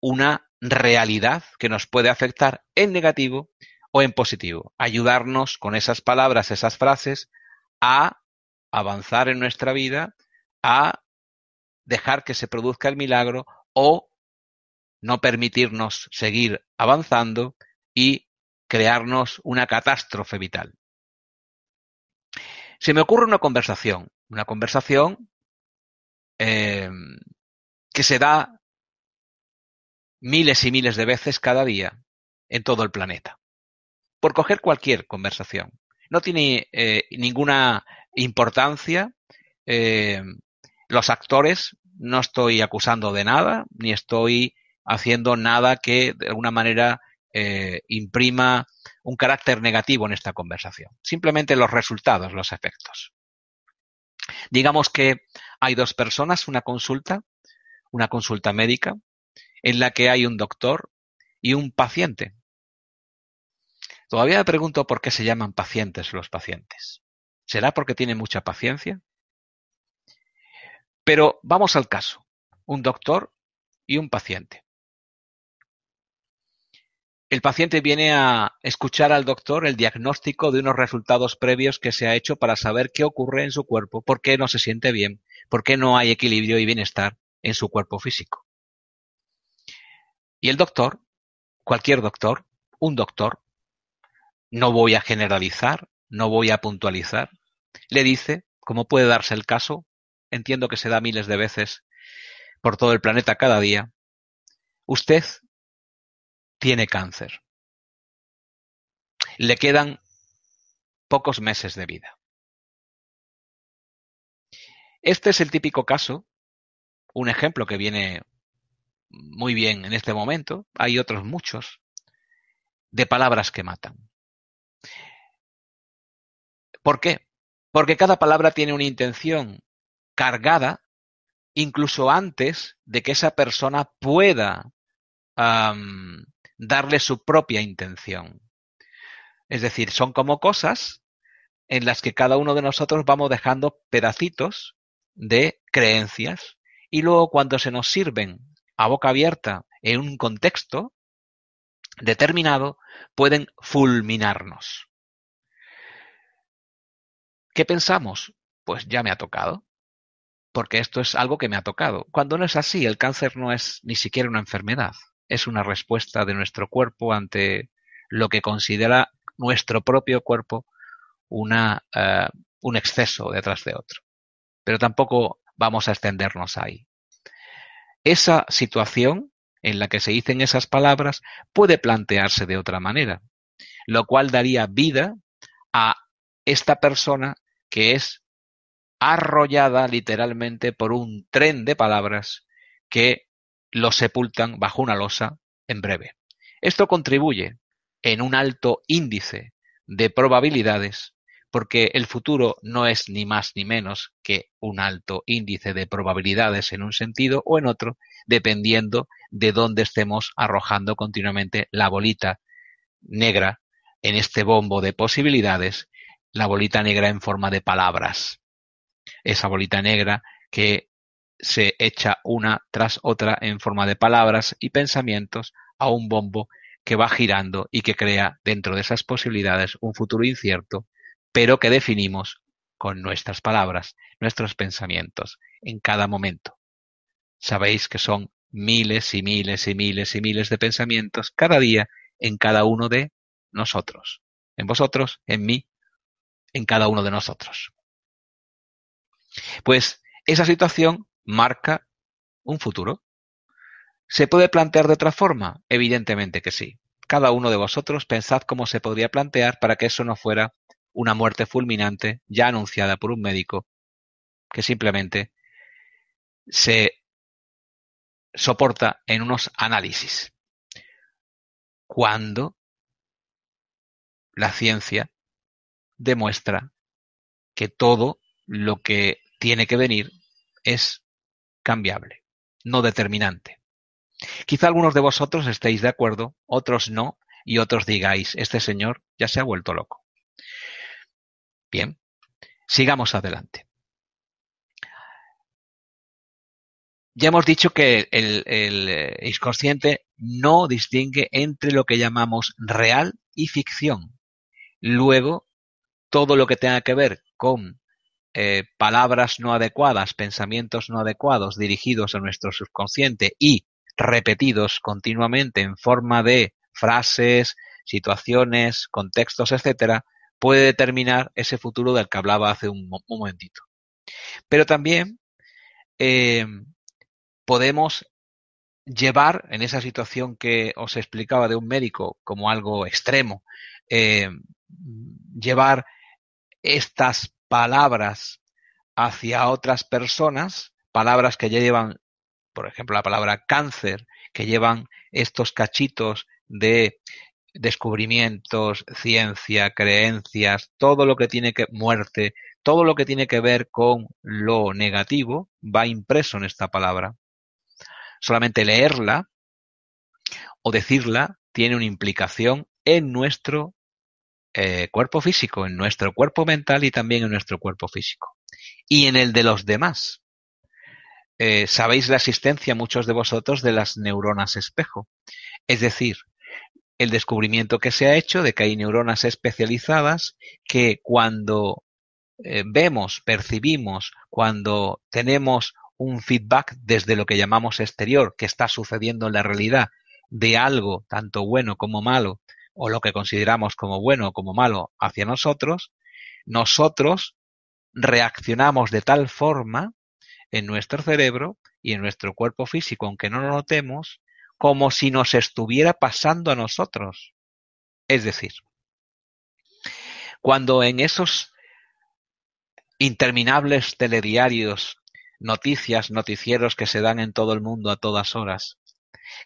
una realidad que nos puede afectar en negativo o en positivo. Ayudarnos con esas palabras, esas frases, a avanzar en nuestra vida, a dejar que se produzca el milagro o no permitirnos seguir avanzando y crearnos una catástrofe vital. Se me ocurre una conversación, una conversación eh, que se da miles y miles de veces cada día en todo el planeta por coger cualquier conversación. No tiene eh, ninguna importancia. Eh, los actores no estoy acusando de nada, ni estoy haciendo nada que de alguna manera eh, imprima un carácter negativo en esta conversación. Simplemente los resultados, los efectos. Digamos que hay dos personas, una consulta, una consulta médica, en la que hay un doctor y un paciente. Todavía me pregunto por qué se llaman pacientes los pacientes. ¿Será porque tienen mucha paciencia? Pero vamos al caso. Un doctor y un paciente. El paciente viene a escuchar al doctor el diagnóstico de unos resultados previos que se ha hecho para saber qué ocurre en su cuerpo, por qué no se siente bien, por qué no hay equilibrio y bienestar en su cuerpo físico. Y el doctor, cualquier doctor, un doctor, no voy a generalizar, no voy a puntualizar. Le dice, como puede darse el caso, entiendo que se da miles de veces por todo el planeta cada día, usted tiene cáncer. Le quedan pocos meses de vida. Este es el típico caso, un ejemplo que viene muy bien en este momento, hay otros muchos, de palabras que matan. ¿Por qué? Porque cada palabra tiene una intención cargada incluso antes de que esa persona pueda darle su propia intención. Es decir, son como cosas en las que cada uno de nosotros vamos dejando pedacitos de creencias y luego cuando se nos sirven a boca abierta en un contexto determinado, pueden fulminarnos. ¿Qué pensamos? Pues ya me ha tocado, porque esto es algo que me ha tocado. Cuando no es así, el cáncer no es ni siquiera una enfermedad, es una respuesta de nuestro cuerpo ante lo que considera nuestro propio cuerpo una, uh, un exceso detrás de otro. Pero tampoco vamos a extendernos ahí. Esa situación en la que se dicen esas palabras puede plantearse de otra manera, lo cual daría vida a esta persona que es arrollada literalmente por un tren de palabras que lo sepultan bajo una losa en breve. Esto contribuye en un alto índice de probabilidades porque el futuro no es ni más ni menos que un alto índice de probabilidades en un sentido o en otro, dependiendo de dónde estemos arrojando continuamente la bolita negra en este bombo de posibilidades la bolita negra en forma de palabras. Esa bolita negra que se echa una tras otra en forma de palabras y pensamientos a un bombo que va girando y que crea dentro de esas posibilidades un futuro incierto, pero que definimos con nuestras palabras, nuestros pensamientos, en cada momento. Sabéis que son miles y miles y miles y miles de pensamientos cada día en cada uno de nosotros. En vosotros, en mí, en cada uno de nosotros. Pues esa situación marca un futuro. ¿Se puede plantear de otra forma? Evidentemente que sí. Cada uno de vosotros pensad cómo se podría plantear para que eso no fuera una muerte fulminante ya anunciada por un médico que simplemente se soporta en unos análisis. Cuando la ciencia demuestra que todo lo que tiene que venir es cambiable, no determinante. Quizá algunos de vosotros estéis de acuerdo, otros no, y otros digáis, este señor ya se ha vuelto loco. Bien, sigamos adelante. Ya hemos dicho que el, eh, inconsciente no distingue entre lo que llamamos real y ficción. Luego, todo lo que tenga que ver con eh, palabras no adecuadas, pensamientos no adecuados dirigidos a nuestro subconsciente y repetidos continuamente en forma de frases, situaciones, contextos, etcétera, puede determinar ese futuro del que hablaba hace un, momentito. Pero también eh, podemos llevar en esa situación que os explicaba de un médico como algo extremo, eh, llevar estas palabras hacia otras personas, palabras que ya llevan, por ejemplo, la palabra cáncer, que llevan estos cachitos de descubrimientos, ciencia, creencias, todo lo que tiene que muerte, todo lo que tiene que ver con lo negativo va impreso en esta palabra. Solamente leerla o decirla tiene una implicación en nuestro eh, cuerpo físico, en nuestro cuerpo mental y también en nuestro cuerpo físico. Y en el de los demás. Eh, sabéis la existencia, muchos de vosotros, de las neuronas espejo. Es decir, el descubrimiento que se ha hecho de que hay neuronas especializadas que cuando eh, vemos, percibimos, cuando tenemos un feedback desde lo que llamamos exterior, que está sucediendo en la realidad, de algo, tanto bueno como malo, o lo que consideramos como bueno o como malo hacia nosotros, nosotros reaccionamos de tal forma en nuestro cerebro y en nuestro cuerpo físico, aunque no lo notemos, como si nos estuviera pasando a nosotros. Es decir, cuando en esos interminables telediarios, noticias, noticieros que se dan en todo el mundo a todas horas,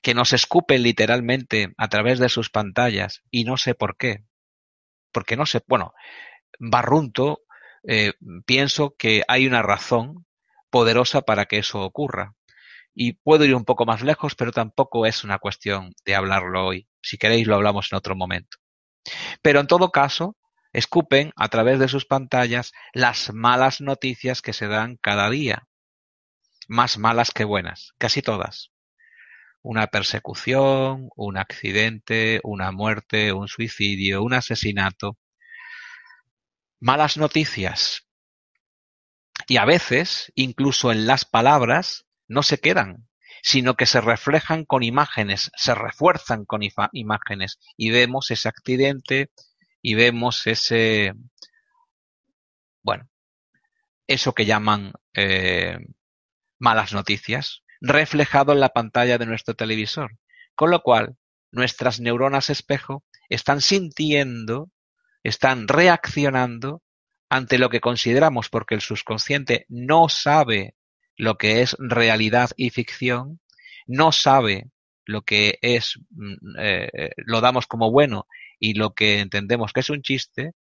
que nos escupen literalmente a través de sus pantallas y no sé por qué. Porque no sé, bueno, barrunto, eh, pienso que hay una razón poderosa para que eso ocurra. Y puedo ir un poco más lejos, pero tampoco es una cuestión de hablarlo hoy. Si queréis lo hablamos en otro momento. Pero en todo caso, escupen a través de sus pantallas las malas noticias que se dan cada día. Más malas que buenas, casi todas una persecución, un accidente, una muerte, un suicidio, un asesinato. Malas noticias. Y a veces, incluso en las palabras, no se quedan, sino que se reflejan con imágenes, se refuerzan con imágenes y vemos ese accidente y vemos ese, bueno, eso que llaman eh, malas noticias, reflejado en la pantalla de nuestro televisor, con lo cual nuestras neuronas espejo están sintiendo, están reaccionando ante lo que consideramos porque el subconsciente no sabe lo que es realidad y ficción, no sabe lo que es, mm, eh, lo damos como bueno y lo que entendemos que es un chiste,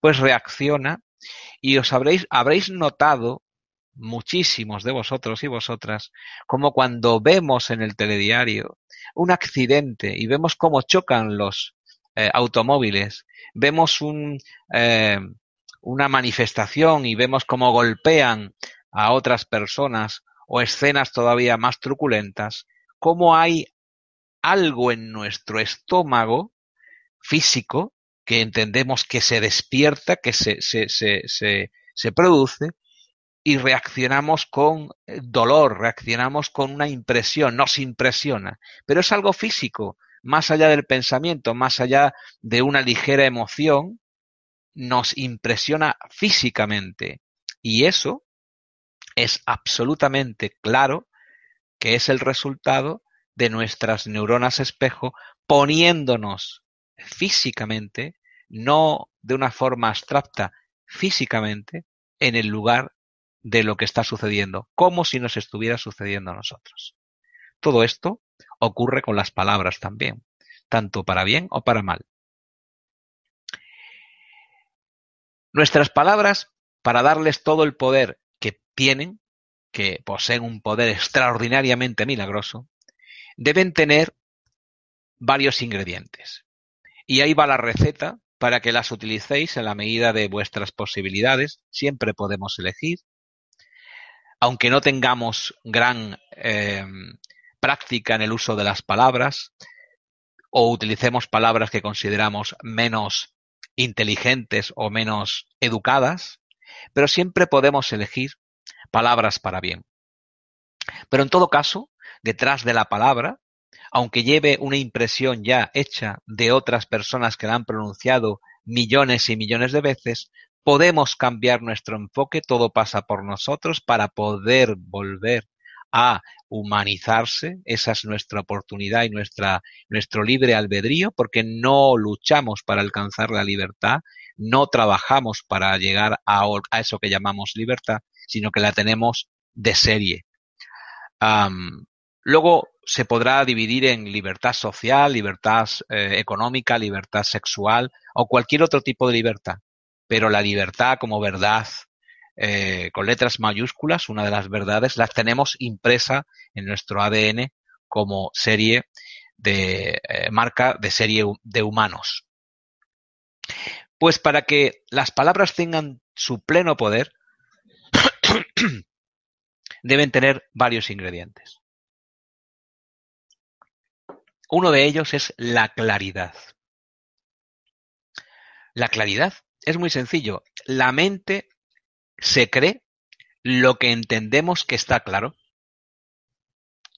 pues reacciona. Y os habréis, habréis notado muchísimos de vosotros y vosotras, como cuando vemos en el telediario un accidente y vemos cómo chocan los eh, automóviles, vemos un, eh, una manifestación y vemos cómo golpean a otras personas o escenas todavía más truculentas, cómo hay algo en nuestro estómago físico que entendemos que se despierta, que se, se, se, se produce y reaccionamos con eh, dolor, reaccionamos con una impresión, nos impresiona, pero es algo físico, más allá del pensamiento, más allá de una ligera emoción, nos impresiona físicamente. Y eso es absolutamente claro que es el resultado de nuestras neuronas espejo poniéndonos físicamente, no de una forma abstracta, físicamente, en el lugar de lo que está sucediendo, como si nos estuviera sucediendo a nosotros. Todo esto ocurre con las palabras también, tanto para bien o para mal. Nuestras palabras, para darles todo el poder que tienen, que poseen un poder extraordinariamente milagroso, deben tener varios ingredientes. Y ahí va la receta para que las utilicéis en la medida de vuestras posibilidades. Siempre podemos elegir. Aunque no tengamos gran eh, práctica en el uso de las palabras, o utilicemos palabras que consideramos menos inteligentes o menos educadas, pero siempre podemos elegir palabras para bien. Pero en todo caso, detrás de la palabra, aunque lleve una impresión ya hecha de otras personas que la han pronunciado millones y millones de veces, podemos cambiar nuestro enfoque, todo pasa por nosotros para poder volver a humanizarse, esa es nuestra oportunidad y nuestra, nuestro libre albedrío, porque no luchamos para alcanzar la libertad, no trabajamos para llegar a, eso que llamamos libertad, sino que la tenemos de serie. luego se podrá dividir en libertad social, libertad eh, económica, libertad sexual o cualquier otro tipo de libertad. Pero la libertad como verdad eh, con letras mayúsculas, una de las verdades, las tenemos impresa en nuestro ADN como serie de eh, marca de serie de humanos. Pues para que las palabras tengan su pleno poder, deben tener varios ingredientes. Uno de ellos es la claridad. La claridad es muy sencillo. La mente se cree lo que entendemos que está claro.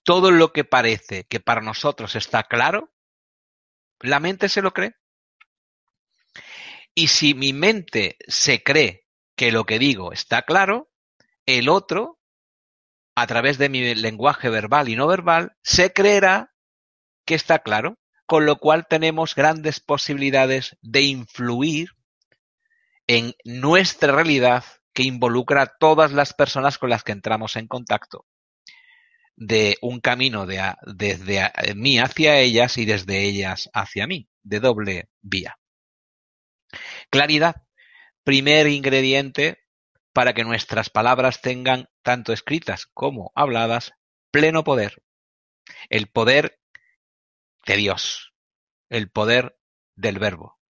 Todo lo que parece que para nosotros está claro, la mente se lo cree. Y si mi mente se cree que lo que digo está claro, el otro, a través de mi lenguaje verbal y no verbal, se creerá que está claro, con lo cual tenemos grandes posibilidades de influir en nuestra realidad que involucra a todas las personas con las que entramos en contacto, de un camino de desde mí hacia ellas y desde ellas hacia mí, de doble vía. Claridad, primer ingrediente para que nuestras palabras tengan, tanto escritas como habladas, pleno poder. El poder de Dios, el poder del verbo,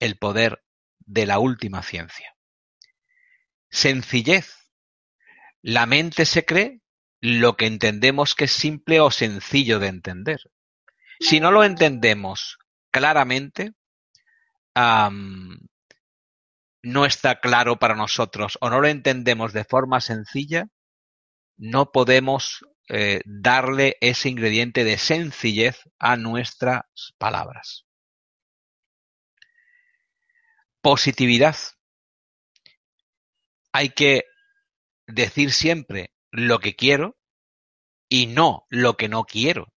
el poder de la última ciencia. Sencillez. La mente se cree lo que entendemos que es simple o sencillo de entender. Si no lo entendemos claramente, no está claro para nosotros o no lo entendemos de forma sencilla, no podemos eh, darle ese ingrediente de sencillez a nuestras palabras. Positividad. Hay que decir siempre lo que quiero y no lo que no quiero,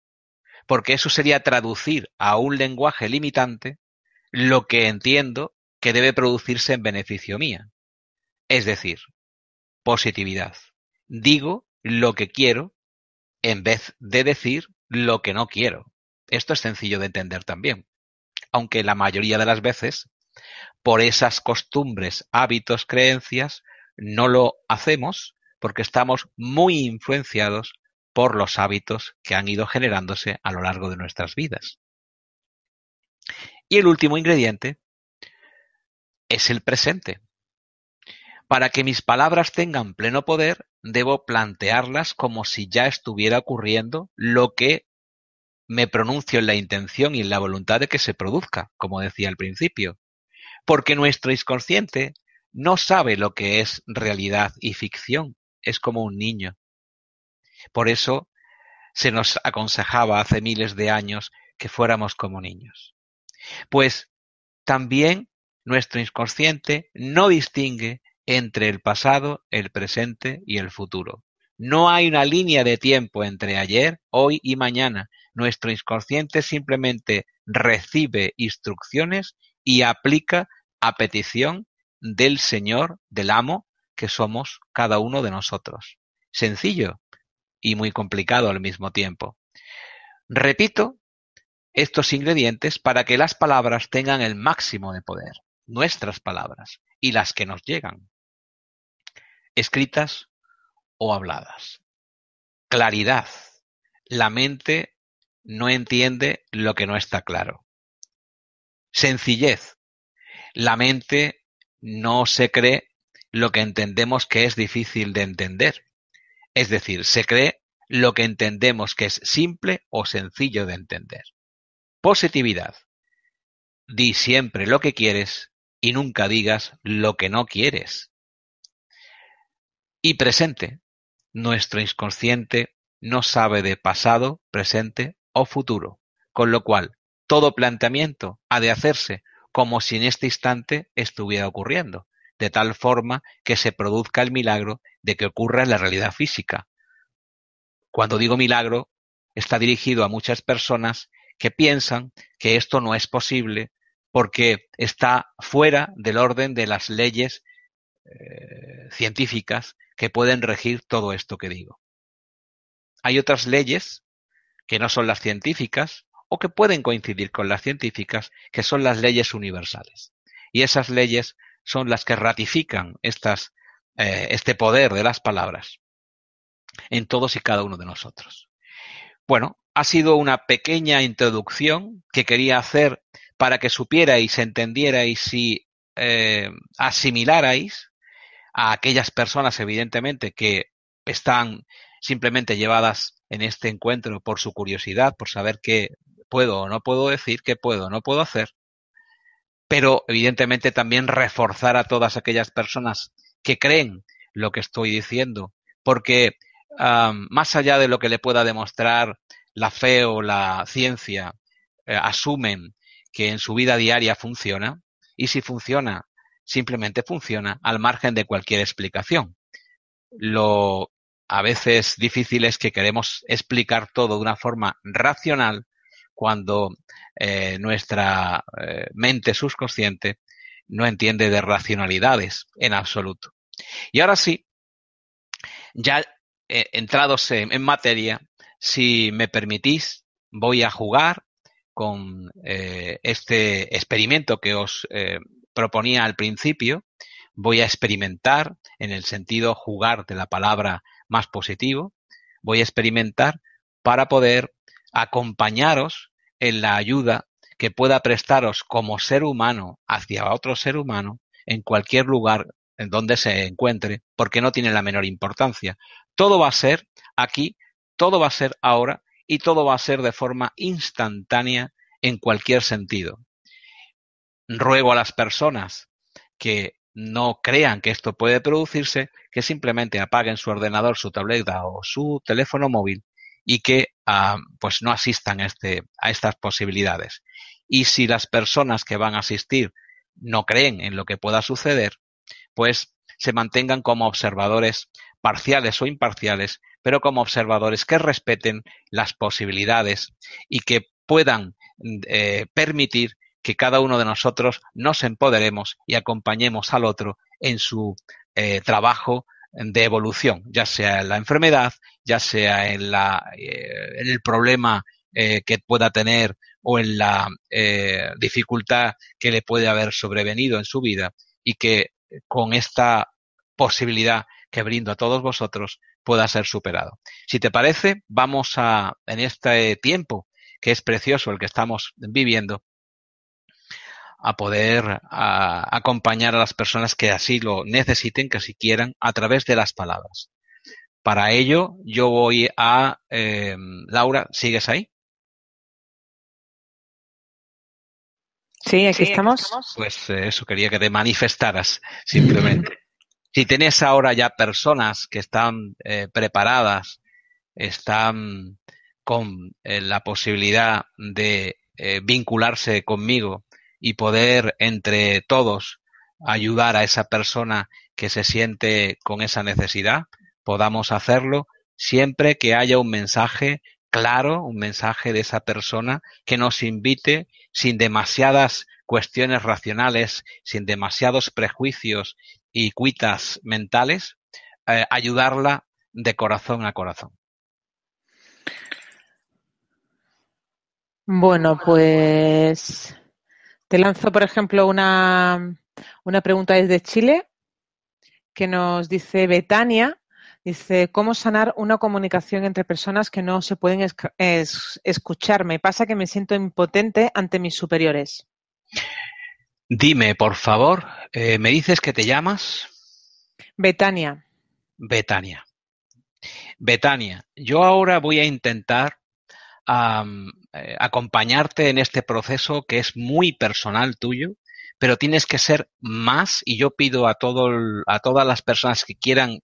porque eso sería traducir a un lenguaje limitante lo que entiendo que debe producirse en beneficio mía. Es decir, positividad. Digo lo que quiero en vez de decir lo que no quiero. Esto es sencillo de entender también, aunque la mayoría de las veces, por esas costumbres, hábitos, creencias, no lo hacemos porque estamos muy influenciados por los hábitos que han ido generándose a lo largo de nuestras vidas. Y el último ingrediente es el presente. Para que mis palabras tengan pleno poder, debo plantearlas como si ya estuviera ocurriendo lo que me pronuncio en la intención y en la voluntad de que se produzca, como decía al principio. Porque nuestro inconsciente no sabe lo que es realidad y ficción, es como un niño. Por eso se nos aconsejaba hace miles de años que fuéramos como niños. Pues también nuestro inconsciente no distingue entre el pasado, el presente y el futuro. No hay una línea de tiempo entre ayer, hoy y mañana. Nuestro inconsciente simplemente recibe instrucciones y aplica a petición del Señor, del amo, que somos cada uno de nosotros. Sencillo y muy complicado al mismo tiempo. Repito estos ingredientes para que las palabras tengan el máximo de poder, nuestras palabras y las que nos llegan, escritas o habladas. Claridad. La mente no entiende lo que no está claro. Sencillez. La mente no se cree lo que entendemos que es difícil de entender. Es decir, se cree lo que entendemos que es simple o sencillo de entender. Positividad. Di siempre lo que quieres y nunca digas lo que no quieres. Y presente. Nuestro inconsciente no sabe de pasado, presente o futuro, con lo cual todo planteamiento ha de hacerse como si en este instante estuviera ocurriendo, de tal forma que se produzca el milagro de que ocurra en la realidad física. Cuando digo milagro, está dirigido a muchas personas que piensan que esto no es posible porque está fuera del orden de las leyes eh, científicas que pueden regir todo esto que digo. Hay otras leyes que no son las científicas o que pueden coincidir con las científicas, que son las leyes universales. Y esas leyes son las que ratifican eh, este poder de las palabras en todos y cada uno de nosotros. Bueno, ha sido una pequeña introducción que quería hacer para que supierais, entendierais y eh, asimilarais a aquellas personas, evidentemente, que están simplemente llevadas en este encuentro por su curiosidad, por saber qué puedo no puedo decir, qué puedo o no puedo hacer, pero evidentemente también reforzar a todas aquellas personas que creen lo que estoy diciendo, porque más allá de lo que le pueda demostrar la fe o la ciencia, eh, asumen que en su vida diaria funciona, y si funciona, simplemente funciona al margen de cualquier explicación. Lo a veces difícil es que queremos explicar todo de una forma racional cuando eh, nuestra eh, mente subconsciente no entiende de racionalidades en absoluto. Y ahora sí, ya eh, entrados en, en, materia, si me permitís, voy a jugar con este experimento que os proponía al principio, voy a experimentar en el sentido jugar de la palabra más positivo, voy a experimentar para poder acompañaros en la ayuda que pueda prestaros como ser humano hacia otro ser humano en cualquier lugar en donde se encuentre, porque no tiene la menor importancia. Todo va a ser aquí, todo va a ser ahora y todo va a ser de forma instantánea en cualquier sentido ruego a las personas que no crean que esto puede producirse, que simplemente apaguen su ordenador, su tableta o su teléfono móvil y que ah, pues no asistan a, este, a estas posibilidades. Y si las personas que van a asistir no creen en lo que pueda suceder, pues se mantengan como observadores parciales o imparciales, pero como observadores que respeten las posibilidades y que puedan eh, permitir que cada uno de nosotros nos empoderemos y acompañemos al otro en su eh, trabajo de evolución, ya sea en la enfermedad, ya sea en, la, eh, en el problema eh, que pueda tener o en la dificultad que le puede haber sobrevenido en su vida y que con esta posibilidad que brindo a todos vosotros pueda ser superado. Si te parece, vamos a, en este tiempo que es precioso el que estamos viviendo, a poder acompañar a las personas que así lo necesiten, que así quieran, a través de las palabras. Para ello, yo voy a... Eh, Laura, ¿sigues ahí? Sí, aquí estamos. Pues eh, eso quería que te manifestaras, simplemente. si tienes ahora ya personas que están eh, preparadas, están con eh, la posibilidad de vincularse conmigo y poder entre todos ayudar a esa persona que se siente con esa necesidad, podamos hacerlo siempre que haya un mensaje claro, un mensaje de esa persona que nos invite sin demasiadas cuestiones racionales, sin demasiados prejuicios y cuitas mentales, eh, ayudarla de corazón a corazón. Bueno, pues te lanzo, por ejemplo, una, una pregunta desde Chile que nos dice Betania. Dice, ¿cómo sanar una comunicación entre personas que no se pueden escuchar? Me pasa que me siento impotente ante mis superiores. Dime, por favor, eh, ¿me dices que te llamas? Betania. Betania. Betania, yo ahora voy a intentar eh, acompañarte en este proceso que es muy personal tuyo, pero tienes que ser más y yo pido a, todo, a todas las personas que quieran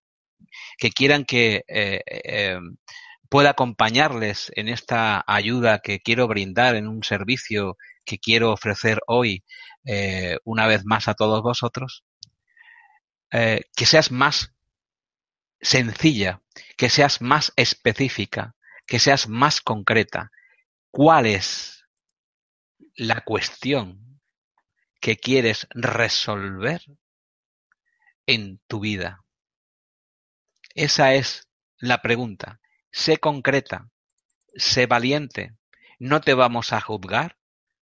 que quieran que eh, eh, pueda acompañarles en esta ayuda que quiero brindar, en un servicio que quiero ofrecer hoy una vez más a todos vosotros, que seas más sencilla, que seas más específica, que seas más concreta. ¿Cuál es la cuestión que quieres resolver en tu vida? Esa es la pregunta. Sé concreta, sé valiente. No te vamos a juzgar,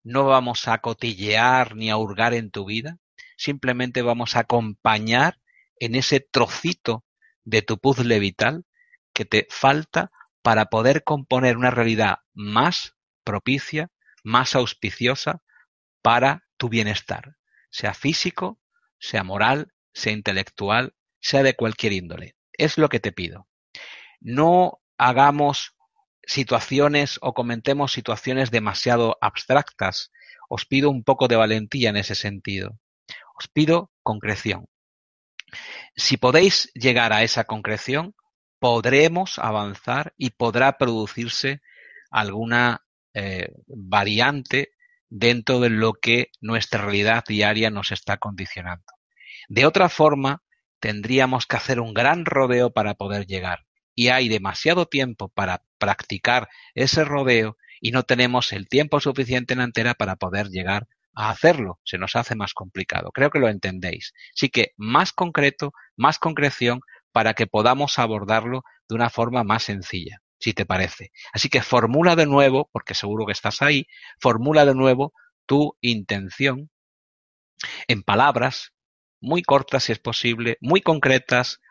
no vamos a cotillear ni a hurgar en tu vida, simplemente vamos a acompañar en ese trocito de tu puzzle vital que te falta para poder componer una realidad más propicia, más auspiciosa para tu bienestar, sea físico, sea moral, sea intelectual, sea de cualquier índole. Es lo que te pido. No hagamos situaciones o comentemos situaciones demasiado abstractas. Os pido un poco de valentía en ese sentido. Os pido concreción. Si podéis llegar a esa concreción, podremos avanzar y podrá producirse alguna eh, variante dentro de lo que nuestra realidad diaria nos está condicionando. De otra forma, tendríamos que hacer un gran rodeo para poder llegar. Y hay demasiado tiempo para practicar ese rodeo y no tenemos el tiempo suficiente en antera para poder llegar a hacerlo. Se nos hace más complicado. Creo que lo entendéis. Así que más concreto, más concreción para que podamos abordarlo de una forma más sencilla, si te parece. Así que formula de nuevo, porque seguro que estás ahí, formula de nuevo tu intención en palabras muy cortas si es posible, muy concretas.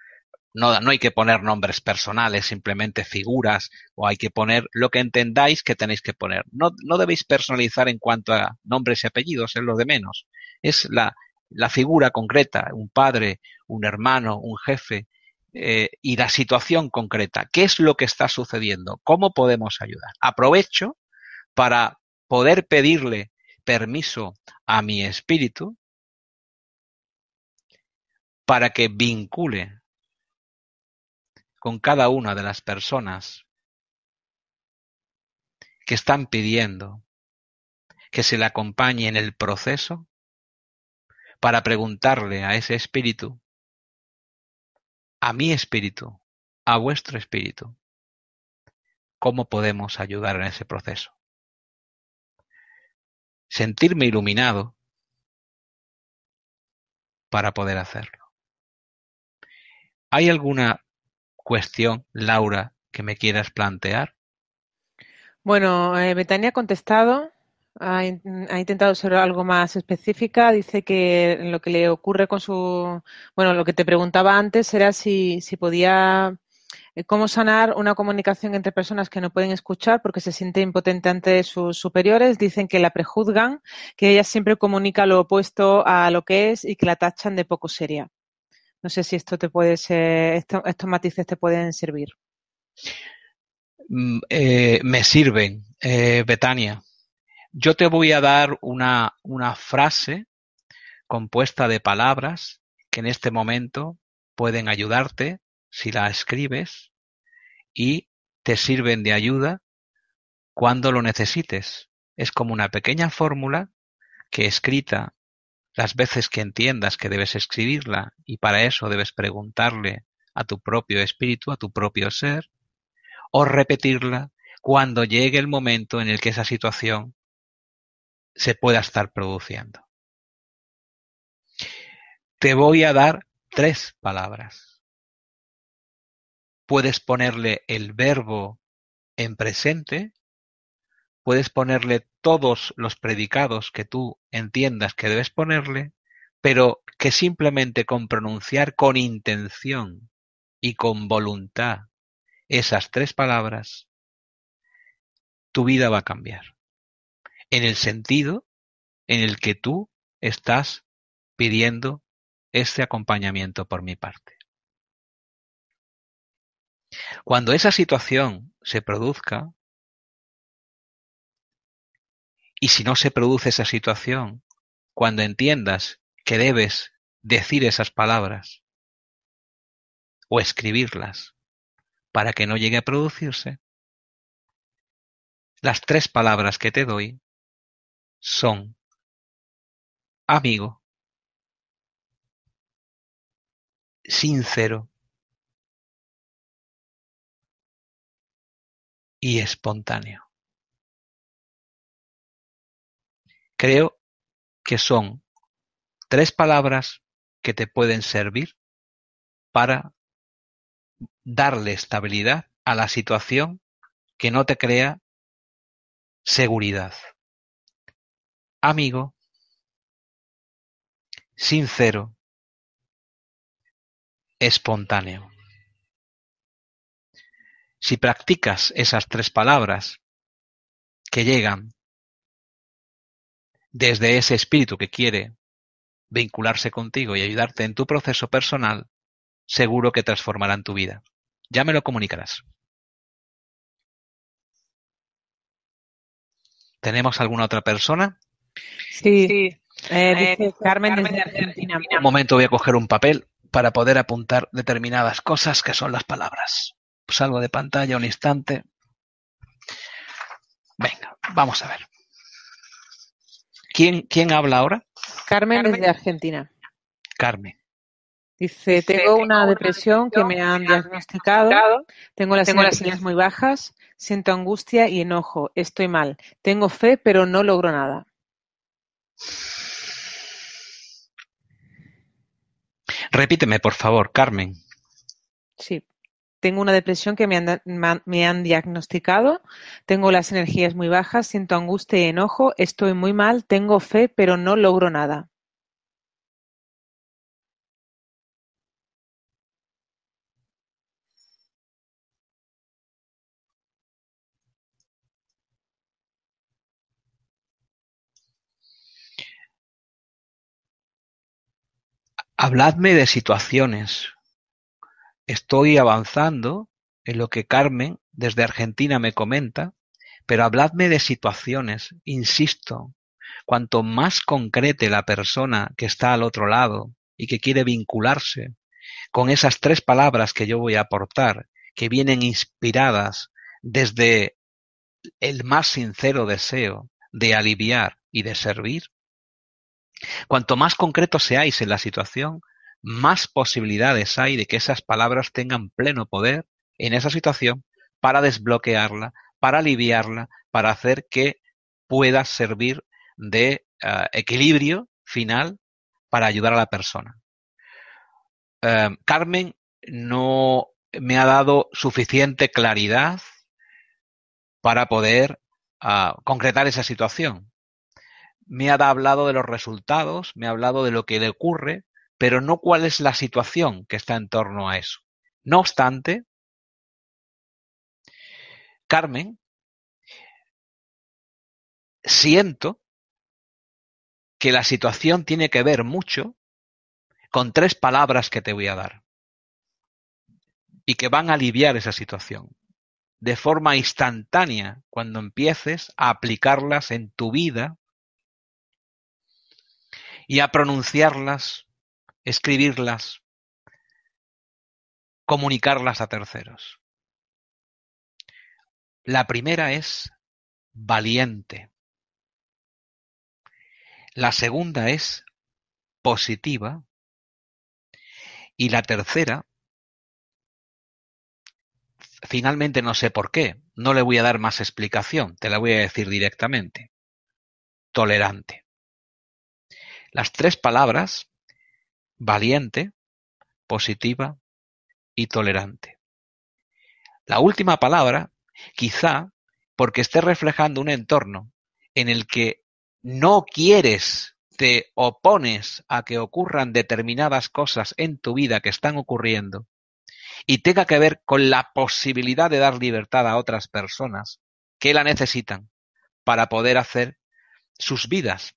No, no hay que poner nombres personales, simplemente figuras, o hay que poner lo que entendáis que tenéis que poner. No, no debéis personalizar en cuanto a nombres y apellidos, es lo de menos. Es la, la figura concreta, un padre, un hermano, un jefe, eh, y la situación concreta. ¿Qué es lo que está sucediendo? ¿Cómo podemos ayudar? Aprovecho para poder pedirle permiso a mi espíritu para que vincule con cada una de las personas que están pidiendo que se le acompañe en el proceso para preguntarle a ese espíritu, a mi espíritu, a vuestro espíritu, cómo podemos ayudar en ese proceso. Sentirme iluminado para poder hacerlo. ¿Hay alguna cuestión, Laura, que me quieras plantear? Bueno, eh, Betania ha contestado, ha, intentado ser algo más específica. Dice que lo que le ocurre con su. Bueno, lo que te preguntaba antes era si, si podía. Eh, ¿Cómo sanar una comunicación entre personas que no pueden escuchar porque se siente impotente ante sus superiores? Dicen que la prejuzgan, que ella siempre comunica lo opuesto a lo que es y que la tachan de poco seria. No sé si esto te puede ser, estos matices te pueden servir. Mm, eh, me sirven, eh, Betania. Yo te voy a dar una, frase compuesta de palabras que en este momento pueden ayudarte si la escribes y te sirven de ayuda cuando lo necesites. Es como una pequeña fórmula que escrita las veces que entiendas que debes escribirla y para eso debes preguntarle a tu propio espíritu, a tu propio ser, o repetirla cuando llegue el momento en el que esa situación se pueda estar produciendo. Te voy a dar tres palabras. Puedes ponerle el verbo en presente, puedes ponerle todos los predicados que tú entiendas que debes ponerle, pero que simplemente con pronunciar con intención y con voluntad esas tres palabras, tu vida va a cambiar. En el sentido en el que tú estás pidiendo este acompañamiento por mi parte. Cuando esa situación se produzca, y si no se produce esa situación, cuando entiendas que debes decir esas palabras o escribirlas para que no llegue a producirse, las tres palabras que te doy son amigo, sincero y espontáneo. Creo que son tres palabras que te pueden servir para darle estabilidad a la situación que no te crea seguridad. Amigo, sincero, espontáneo. Si practicas esas tres palabras que llegan desde ese espíritu que quiere vincularse contigo y ayudarte en tu proceso personal, seguro que transformarán tu vida. Ya me lo comunicarás. ¿Tenemos alguna otra persona? Sí, eh, eh, dice Carmen desde Argentina. Un momento, voy a coger un papel para poder apuntar determinadas cosas que son las palabras. Salgo de pantalla un instante. Venga, vamos a ver. ¿Quién, quién habla ahora? Carmen, desde Argentina. Carmen. Dice, tengo una depresión que me han diagnosticado, tengo las energías muy bajas, siento angustia y enojo, estoy mal, tengo fe pero no logro nada. Repíteme, por favor, Carmen. Sí, tengo una depresión que me han, diagnosticado, tengo las energías muy bajas, siento angustia y enojo, estoy muy mal, tengo fe, pero no logro nada. Habladme de situaciones. Estoy avanzando en lo que Carmen desde Argentina me comenta, pero habladme de situaciones, insisto, cuanto más concrete la persona que está al otro lado y que quiere vincularse con esas tres palabras que yo voy a aportar, que vienen inspiradas desde el más sincero deseo de aliviar y de servir, cuanto más concreto seáis en la situación, más posibilidades hay de que esas palabras tengan pleno poder en esa situación para desbloquearla, para aliviarla, para hacer que pueda servir de eh, equilibrio final para ayudar a la persona. Eh, Carmen no me ha dado suficiente claridad para poder ah, concretar esa situación. Me ha hablado de los resultados, me ha hablado de lo que le ocurre, pero no cuál es la situación que está en torno a eso. No obstante, Carmen, siento que la situación tiene que ver mucho con tres palabras que te voy a dar y que van a aliviar esa situación. de forma instantánea cuando empieces a aplicarlas en tu vida y a pronunciarlas, escribirlas, comunicarlas a terceros. La primera es valiente. La segunda es positiva. Y la tercera, finalmente no sé por qué, no le voy a dar más explicación, te la voy a decir directamente. Tolerante. Las tres palabras, valiente, positiva y tolerante. La última palabra, quizá porque esté reflejando un entorno en el que no quieres, te opones a que ocurran determinadas cosas en tu vida que están ocurriendo y tenga que ver con la posibilidad de dar libertad a otras personas que la necesitan para poder hacer sus vidas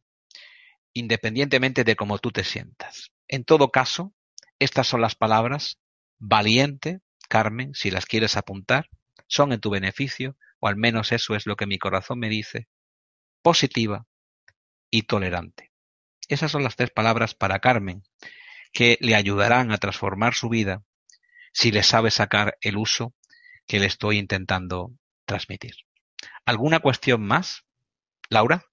independientemente de cómo tú te sientas. En todo caso, estas son las palabras valiente, Carmen, si las quieres apuntar, son en tu beneficio, o al menos eso es lo que mi corazón me dice, positiva y tolerante. Esas son las tres palabras para Carmen, que le ayudarán a transformar su vida si le sabe sacar el uso que le estoy intentando transmitir. ¿Alguna cuestión más, Laura?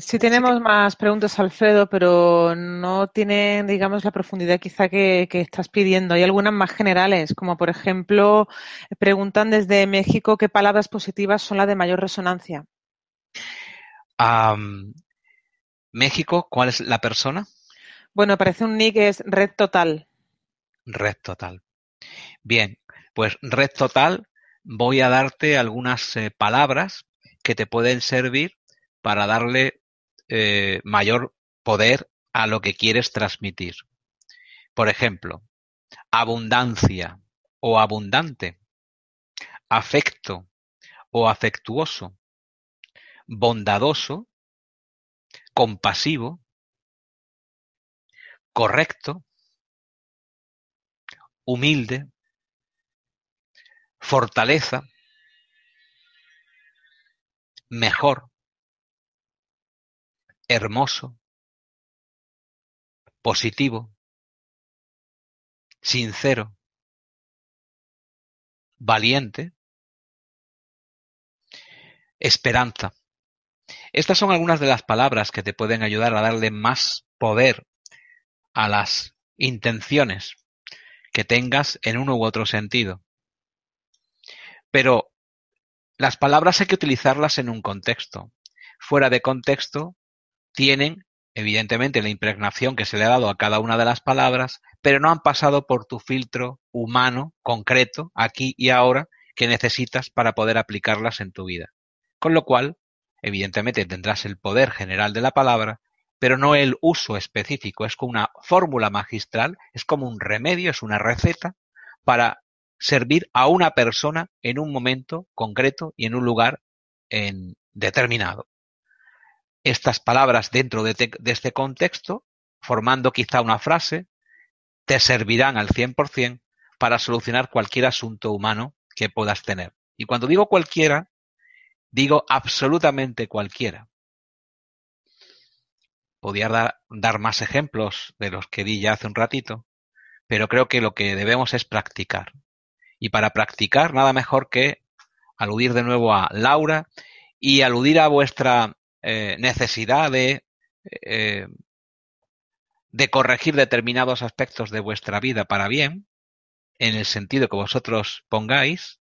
Sí tenemos más preguntas, Alfredo, pero no tienen, digamos, la profundidad quizá que, estás pidiendo. Hay algunas más generales, como por ejemplo, preguntan desde México qué palabras positivas son las de mayor resonancia. México, ¿cuál es la persona? Bueno, parece un nick es Red Total. Red Total. Bien, pues Red Total, voy a darte algunas eh, palabras que te pueden servir para darle eh, mayor poder a lo que quieres transmitir. Por ejemplo, abundancia o abundante, afecto o afectuoso, bondadoso, compasivo, correcto, humilde, fortaleza, mejor, hermoso, positivo, sincero, valiente, esperanza. Estas son algunas de las palabras que te pueden ayudar a darle más poder a las intenciones que tengas en uno u otro sentido. Pero las palabras hay que utilizarlas en un contexto. Fuera de contexto tienen, evidentemente, la impregnación que se le ha dado a cada una de las palabras, pero no han pasado por tu filtro humano, concreto, aquí y ahora, que necesitas para poder aplicarlas en tu vida. Con lo cual, evidentemente, tendrás el poder general de la palabra, pero no el uso específico. Es como una fórmula magistral, es como un remedio, es una receta para servir a una persona en un momento concreto y en un lugar en determinado estas palabras dentro de, este contexto, formando quizá una frase, te servirán al 100% para solucionar cualquier asunto humano que puedas tener. Y cuando digo cualquiera, digo absolutamente cualquiera. Podría dar, dar, más ejemplos de los que di ya hace un ratito, pero creo que lo que debemos es practicar. Y para practicar, nada mejor que aludir de nuevo a Laura y aludir a vuestra eh, necesidad eh, de corregir determinados aspectos de vuestra vida para bien, en el sentido que vosotros pongáis,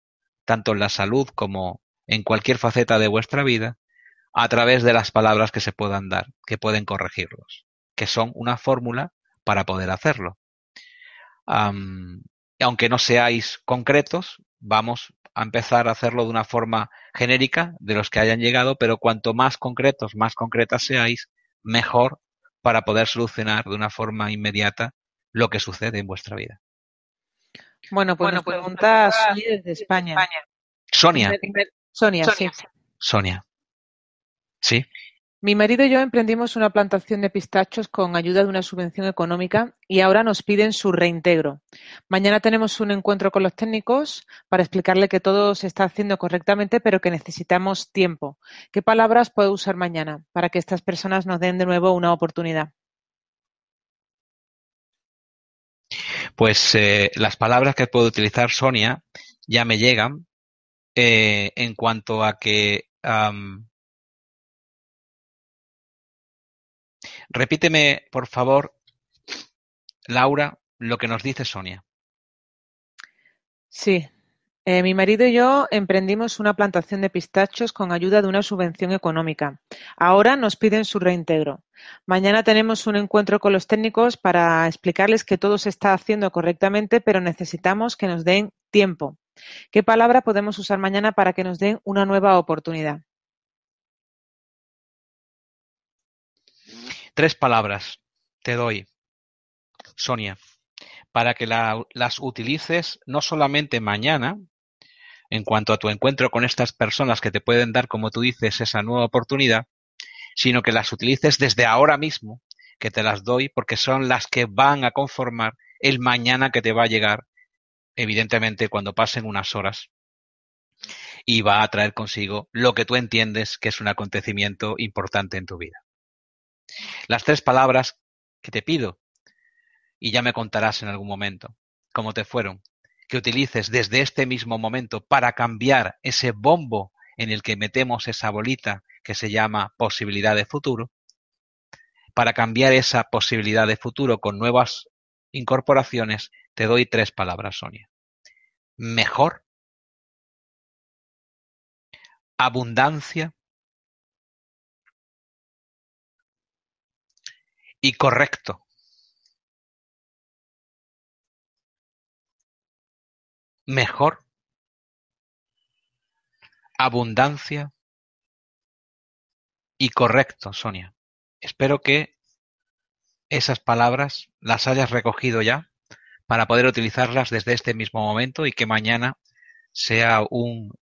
tanto en la salud como en cualquier faceta de vuestra vida, a través de las palabras que se puedan dar, que pueden corregirlos, que son una fórmula para poder hacerlo. aunque no seáis concretos, vamos a empezar a hacerlo de una forma genérica de los que hayan llegado, pero cuanto más concretos, más concretas seáis, mejor para poder solucionar de una forma inmediata lo que sucede en vuestra vida. Bueno, pues, bueno, pues pregunta Sonia desde España. Sonia. Sonia, sí. Sonia. Sí. Mi marido y yo emprendimos una plantación de pistachos con ayuda de una subvención económica y ahora nos piden su reintegro. Mañana tenemos un encuentro con los técnicos para explicarle que todo se está haciendo correctamente pero que necesitamos tiempo. ¿Qué palabras puedo usar mañana para que estas personas nos den de nuevo una oportunidad? Pues eh, las palabras que puedo utilizar, Sonia, ya me llegan eh, en cuanto a que Repíteme, por favor, Laura, lo que nos dice Sonia. Sí. Eh, mi marido y yo emprendimos una plantación de pistachos con ayuda de una subvención económica. Ahora nos piden su reintegro. Mañana tenemos un encuentro con los técnicos para explicarles que todo se está haciendo correctamente, pero necesitamos que nos den tiempo. ¿Qué palabra podemos usar mañana para que nos den una nueva oportunidad? Tres palabras te doy, Sonia, para que las utilices no solamente mañana, en cuanto a tu encuentro con estas personas que te pueden dar, como tú dices, esa nueva oportunidad, sino que las utilices desde ahora mismo, que te las doy, porque son las que van a conformar el mañana que te va a llegar, evidentemente cuando pasen unas horas, y va a traer consigo lo que tú entiendes que es un acontecimiento importante en tu vida. Las tres palabras que te pido, y ya me contarás en algún momento cómo te fueron, que utilices desde este mismo momento para cambiar ese bombo en el que metemos esa bolita que se llama posibilidad de futuro, para cambiar esa posibilidad de futuro con nuevas incorporaciones, te doy tres palabras, Sonia. Mejor, abundancia y correcto. Mejor. Abundancia. Y correcto, Sonia. Espero que esas palabras las hayas recogido ya para poder utilizarlas desde este mismo momento y que mañana sea un,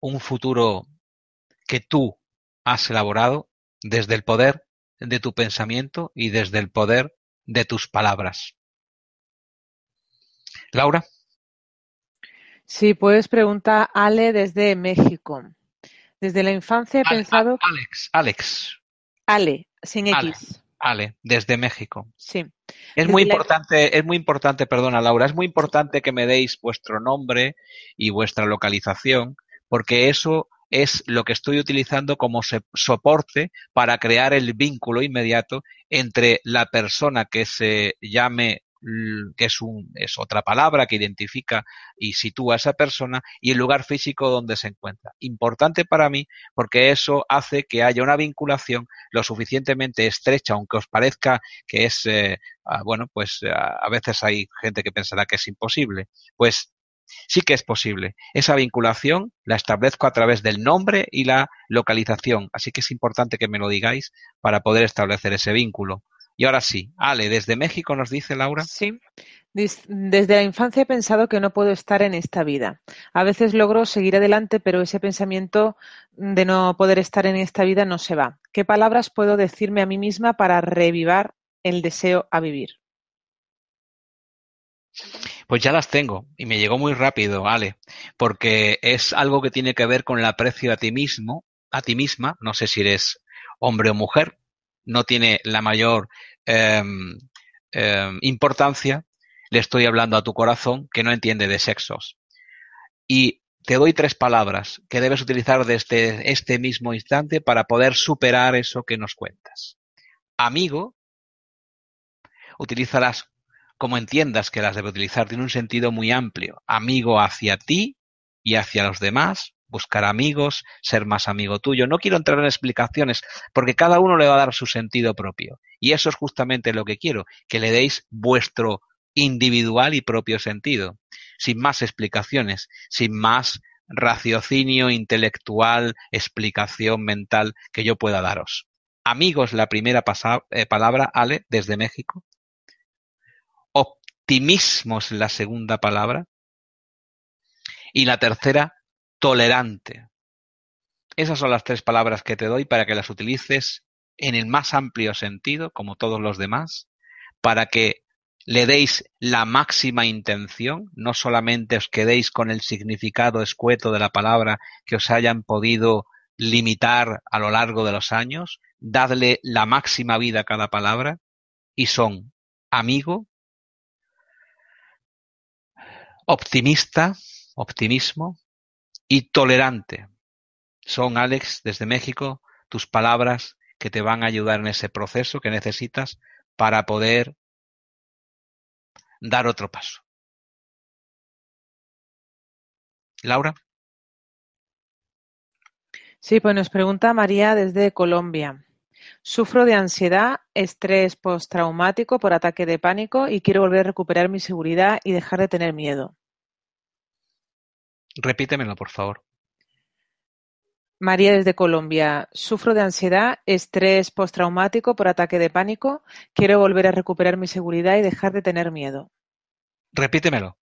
un futuro que tú has elaborado desde el poder de tu pensamiento y desde el poder de tus palabras. Laura. Sí, puedes preguntar Ale desde México. Desde la infancia he pensado. Alex, Alex. Ale, sin X. Ale, desde México. Sí. Es muy importante, es muy importante, perdona Laura, es muy importante que me deis vuestro nombre y vuestra localización, porque eso es lo que estoy utilizando como soporte para crear el vínculo inmediato entre la persona que se llame que es, un, es otra palabra que identifica y sitúa a esa persona y el lugar físico donde se encuentra. Importante para mí porque eso hace que haya una vinculación lo suficientemente estrecha, aunque os parezca que es, eh, ah, bueno, pues ah, a veces hay gente que pensará que es imposible. Pues Sí que es posible. Esa vinculación la establezco a través del nombre y la localización, así que es importante que me lo digáis para poder establecer ese vínculo. Y ahora sí, Ale, desde México nos dice Laura. Sí. Desde la infancia he pensado que no puedo estar en esta vida. A veces logro seguir adelante, pero ese pensamiento de no poder estar en esta vida no se va. ¿Qué palabras puedo decirme a mí misma para revivar el deseo a vivir? Pues ya las tengo y me llegó muy rápido, Ale, porque es algo que tiene que ver con el aprecio a ti mismo, a ti misma, no sé si eres hombre o mujer, no tiene la mayor em, em, importancia, le estoy hablando a tu corazón que no entiende de sexos. Y te doy tres palabras que debes utilizar desde este mismo instante para poder superar eso que nos cuentas. Amigo, utilízalas como entiendas que las debe utilizar, tiene un sentido muy amplio. Amigo hacia ti y hacia los demás, buscar amigos, ser más amigo tuyo. No quiero entrar en explicaciones porque cada uno le va a dar su sentido propio. Y eso es justamente lo que quiero, que le deis vuestro individual y propio sentido, sin más explicaciones, sin más raciocinio intelectual, explicación mental que yo pueda daros. Amigos, la primera eh, palabra, Ale, desde México optimismo es la segunda palabra. Y la tercera, tolerante. Esas son las tres palabras que te doy para que las utilices en el más amplio sentido, como todos los demás, para que le deis la máxima intención, no solamente os quedéis con el significado escueto de la palabra que os hayan podido limitar a lo largo de los años, dadle la máxima vida a cada palabra y son amigo, optimista, optimismo y tolerante. Son, Alex, desde México, tus palabras que te van a ayudar en ese proceso que necesitas para poder dar otro paso. Laura. Sí, pues nos pregunta María desde Colombia. Sufro de ansiedad, estrés postraumático por ataque de pánico y quiero volver a recuperar mi seguridad y dejar de tener miedo. Repítemelo, por favor. María desde Colombia. Sufro de ansiedad, estrés postraumático por ataque de pánico. Quiero volver a recuperar mi seguridad y dejar de tener miedo. Repítemelo.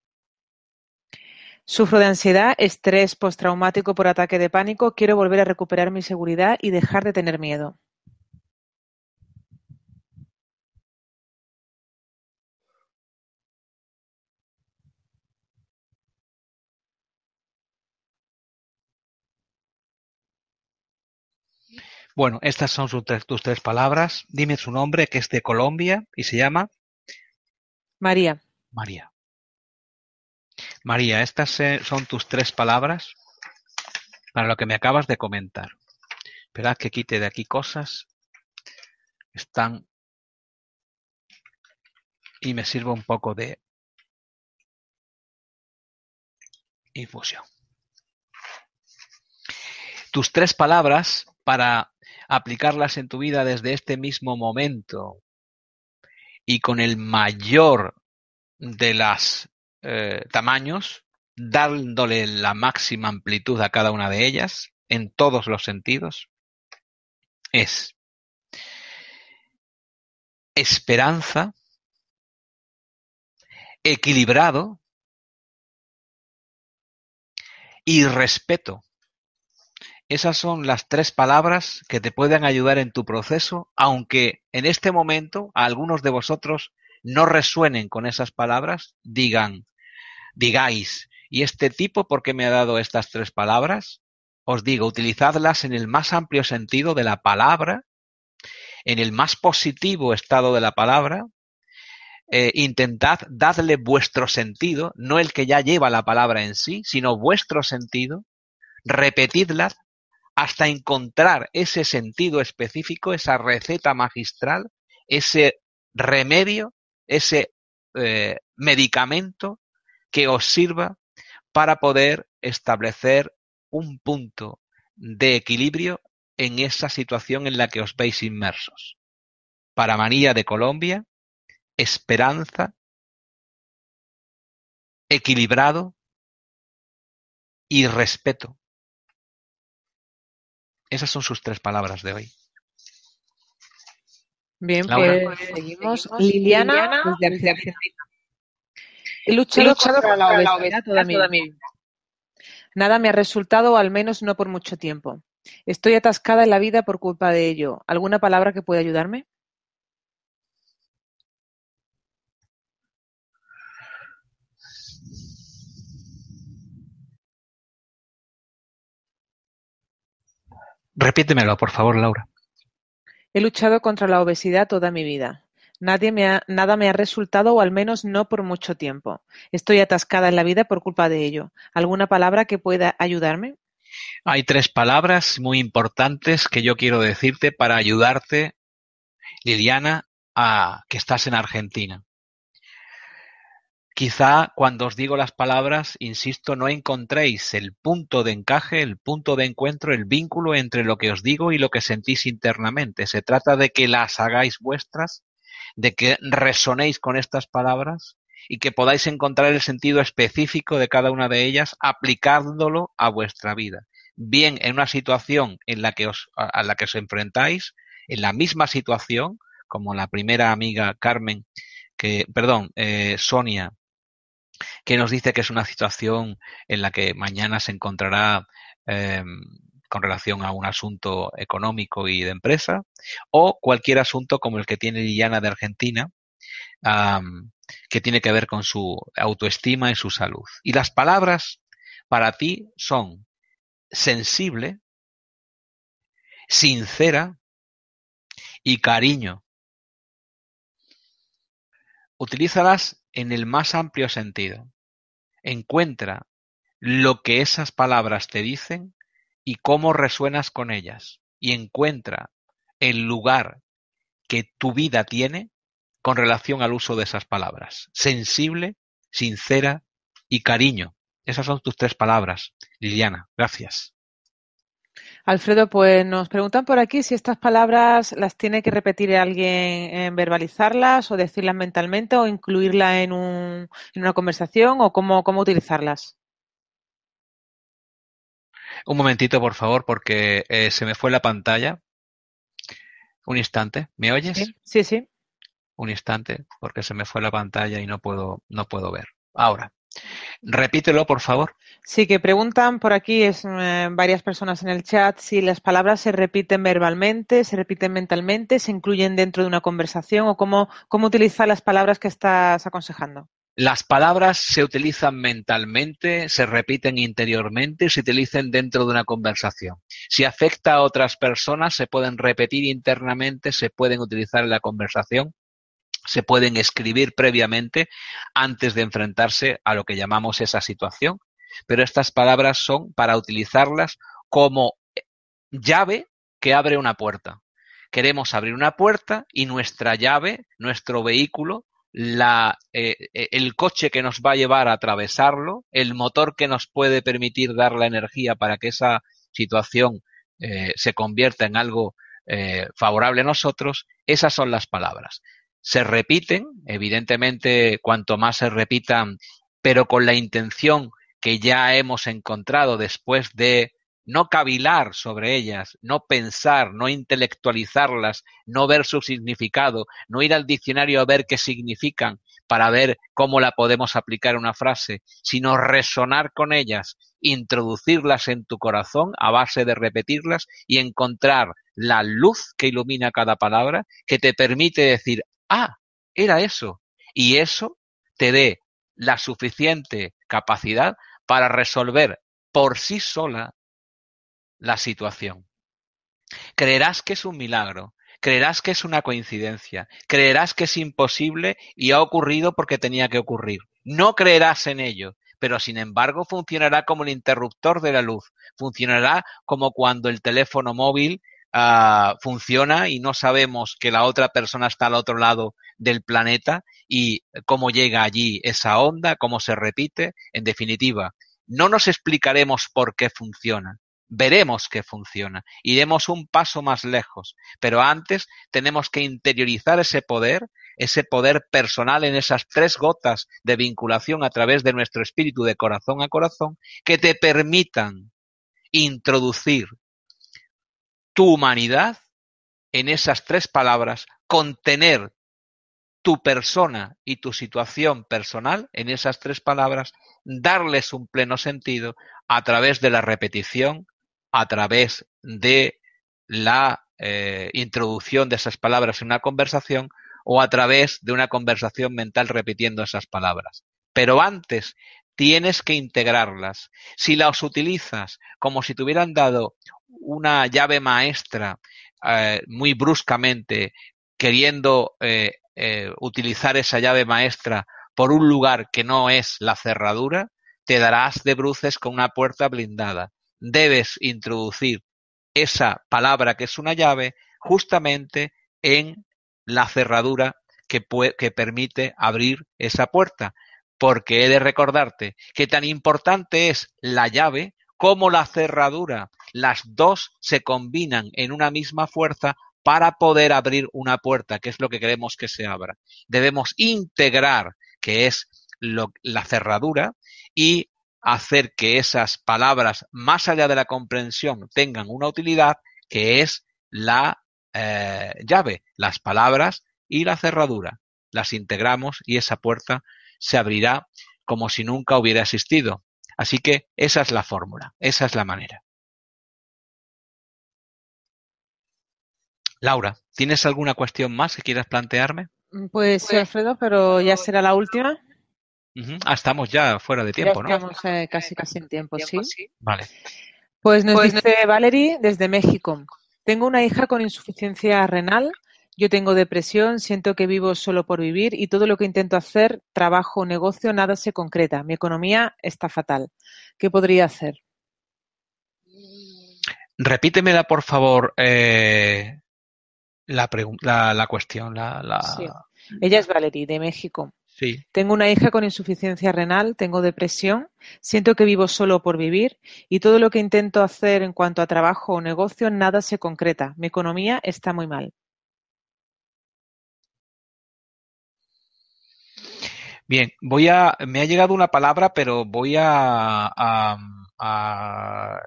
Sufro de ansiedad, estrés postraumático por ataque de pánico. Quiero volver a recuperar mi seguridad y dejar de tener miedo. Bueno, estas son sus tres- tus tres palabras. Dime su nombre, que es de Colombia y se llama María. María. María, estas eh, son tus tres palabras para lo que me acabas de comentar. Esperad que quite de aquí cosas. Están. Y me sirvo un poco de infusión. Tus tres palabras para aplicarlas en tu vida desde este mismo momento y con el mayor de los tamaños, dándole la máxima amplitud a cada una de ellas, en todos los sentidos, es esperanza, equilibrado y respeto. Esas son las tres palabras que te pueden ayudar en tu proceso, aunque en este momento a algunos de vosotros no resuenen con esas palabras, digan, digáis, ¿y este tipo por qué me ha dado estas tres palabras? Os digo, utilizadlas en el más amplio sentido de la palabra, en el más positivo estado de la palabra, eh, intentad darle vuestro sentido, no el que ya lleva la palabra en sí, sino vuestro sentido, repetidlas hasta encontrar ese sentido específico, esa receta magistral, ese remedio, ese eh, medicamento que os sirva para poder establecer un punto de equilibrio en esa situación en la que os veis inmersos. Para María de Colombia, esperanza, equilibrado y respeto. Esas son sus tres palabras de hoy. Bien, Laura. pues seguimos. Liliana, desde Argentina. He luchado, contra la obesidad toda mi vida. Nada me ha resultado, al menos no por mucho tiempo. Estoy atascada en la vida por culpa de ello. ¿Alguna palabra que pueda ayudarme? Repítemelo, por favor, Laura. He luchado contra la obesidad toda mi vida. Nadie me ha- nada me ha resultado, o al menos no por mucho tiempo. Estoy atascada en la vida por culpa de ello. ¿Alguna palabra que pueda ayudarme? Hay tres palabras muy importantes que yo quiero decirte para ayudarte, Liliana, a que estás en Argentina. Quizá cuando os digo las palabras, insisto, no encontréis el punto de encaje, el punto de encuentro, el vínculo entre lo que os digo y lo que sentís internamente. Se trata de que las hagáis vuestras, de que resonéis con estas palabras y que podáis encontrar el sentido específico de cada una de ellas aplicándolo a vuestra vida. Bien en una situación en la que os, a la que os enfrentáis, en la misma situación, como la primera amiga Carmen, que, perdón, eh, Sonia, que nos dice que es una situación en la que mañana se encontrará eh, con relación a un asunto económico y de empresa, o cualquier asunto como el que tiene Liliana de Argentina, que tiene que ver con su autoestima y su salud. Y las palabras para ti son sensible, sincera y cariño. Utilízalas en el más amplio sentido. Encuentra lo que esas palabras te dicen y cómo resuenas con ellas. Y encuentra el lugar que tu vida tiene con relación al uso de esas palabras. Sensible, sincera y cariño. Esas son tus tres palabras. Liliana, gracias. Alfredo, pues nos preguntan por aquí si estas palabras las tiene que repetir alguien en verbalizarlas o decirlas mentalmente o incluirla en, un, en una conversación o cómo, cómo utilizarlas. Un momentito, por favor, porque eh, se me fue la pantalla. Un instante. ¿Me oyes? Sí, sí, Un instante, porque se me fue la pantalla y no puedo, no puedo ver. Ahora. Repítelo, por favor. Sí, que preguntan por aquí, es eh, varias personas en el chat, si las palabras se repiten verbalmente, se repiten mentalmente, se incluyen dentro de una conversación o cómo, cómo utilizar las palabras que estás aconsejando. Las palabras se utilizan mentalmente, se repiten interiormente se utilizan dentro de una conversación. Si afecta a otras personas, se pueden repetir internamente, se pueden utilizar en la conversación, se pueden escribir previamente antes de enfrentarse a lo que llamamos esa situación. Pero estas palabras son para utilizarlas como llave que abre una puerta. Queremos abrir una puerta y nuestra llave, nuestro vehículo, la, eh, eh, el coche que nos va a llevar a atravesarlo, el motor que nos puede permitir dar la energía para que esa situación eh, se convierta en algo favorable a nosotros, esas son las palabras. Se repiten, evidentemente, cuanto más se repitan, pero con la intención que ya hemos encontrado después de no cavilar sobre ellas, no pensar, no intelectualizarlas, no ver su significado, no ir al diccionario a ver qué significan para ver cómo la podemos aplicar a una frase, sino resonar con ellas, introducirlas en tu corazón a base de repetirlas y encontrar la luz que ilumina cada palabra que te permite decir, ah, era eso. Y eso te dé la suficiente capacidad para resolver por sí sola la situación. Creerás que es un milagro, creerás que es una coincidencia, creerás que es imposible y ha ocurrido porque tenía que ocurrir. No creerás en ello, pero sin embargo funcionará como el interruptor de la luz, funcionará como cuando el teléfono móvil uh, funciona y no sabemos que la otra persona está al otro lado del planeta y cómo llega allí esa onda, cómo se repite. En definitiva, no nos explicaremos por qué funciona, veremos que funciona, iremos un paso más lejos, pero antes tenemos que interiorizar ese poder, ese poder personal en esas tres gotas de vinculación a través de nuestro espíritu de corazón a corazón que te permitan introducir tu humanidad en esas tres palabras, contener tu persona y tu situación personal en esas tres palabras, darles un pleno sentido a través de la repetición a través de la eh, introducción de esas palabras en una conversación o a través de una conversación mental repitiendo esas palabras. Pero antes tienes que integrarlas. Si las utilizas como si te hubieran dado una llave maestra eh, muy bruscamente, queriendo eh, utilizar esa llave maestra por un lugar que no es la cerradura, te darás de bruces con una puerta blindada debes introducir esa palabra que es una llave justamente en la cerradura que, que permite abrir esa puerta. Porque he de recordarte que tan importante es la llave como la cerradura. Las dos se combinan en una misma fuerza para poder abrir una puerta, que es lo que queremos que se abra. Debemos integrar, que es la cerradura, y hacer que esas palabras, más allá de la comprensión, tengan una utilidad que es la eh, llave, las palabras y la cerradura. Las integramos y esa puerta se abrirá como si nunca hubiera existido. Así que esa es la fórmula, esa es la manera. Laura, ¿tienes alguna cuestión más que quieras plantearme? Mm, pues sí, Alfredo, pero ya será la última. Ah, estamos ya fuera de tiempo, ¿no? Estamos eh, casi casi en tiempo, ¿sí? Vale. Pues nos pues dice. Valerie desde México. Tengo una hija con insuficiencia renal yo tengo depresión, siento que vivo solo por vivir y todo lo que intento hacer, trabajo, negocio, nada se concreta. Mi economía está fatal. ¿Qué podría hacer? Repítemela, por favor, eh, la, la, la cuestión. La, la... Sí. Ella es Valerie de México. Sí. Tengo una hija con insuficiencia renal, tengo depresión, siento que vivo solo por vivir y todo lo que intento hacer en cuanto a trabajo o negocio, nada se concreta. Mi economía está muy mal. Bien, voy a. Me ha llegado una palabra, pero voy a, a, a,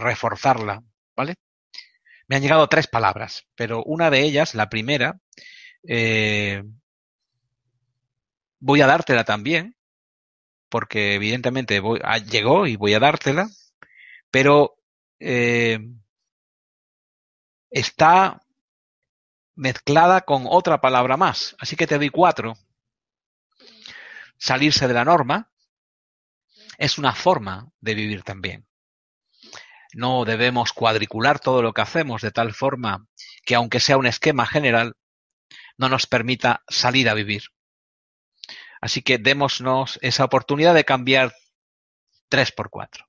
reforzarla, ¿vale? Me han llegado tres palabras, pero una de ellas, la primera, eh, voy a dártela también, porque evidentemente voy, ah, llegó y voy a dártela, pero eh, está mezclada con otra palabra más, así que te doy cuatro. Salirse de la norma es una forma de vivir también. No debemos cuadricular todo lo que hacemos de tal forma que aunque sea un esquema general, no nos permita salir a vivir. Así que démonos esa oportunidad de cambiar tres por cuatro.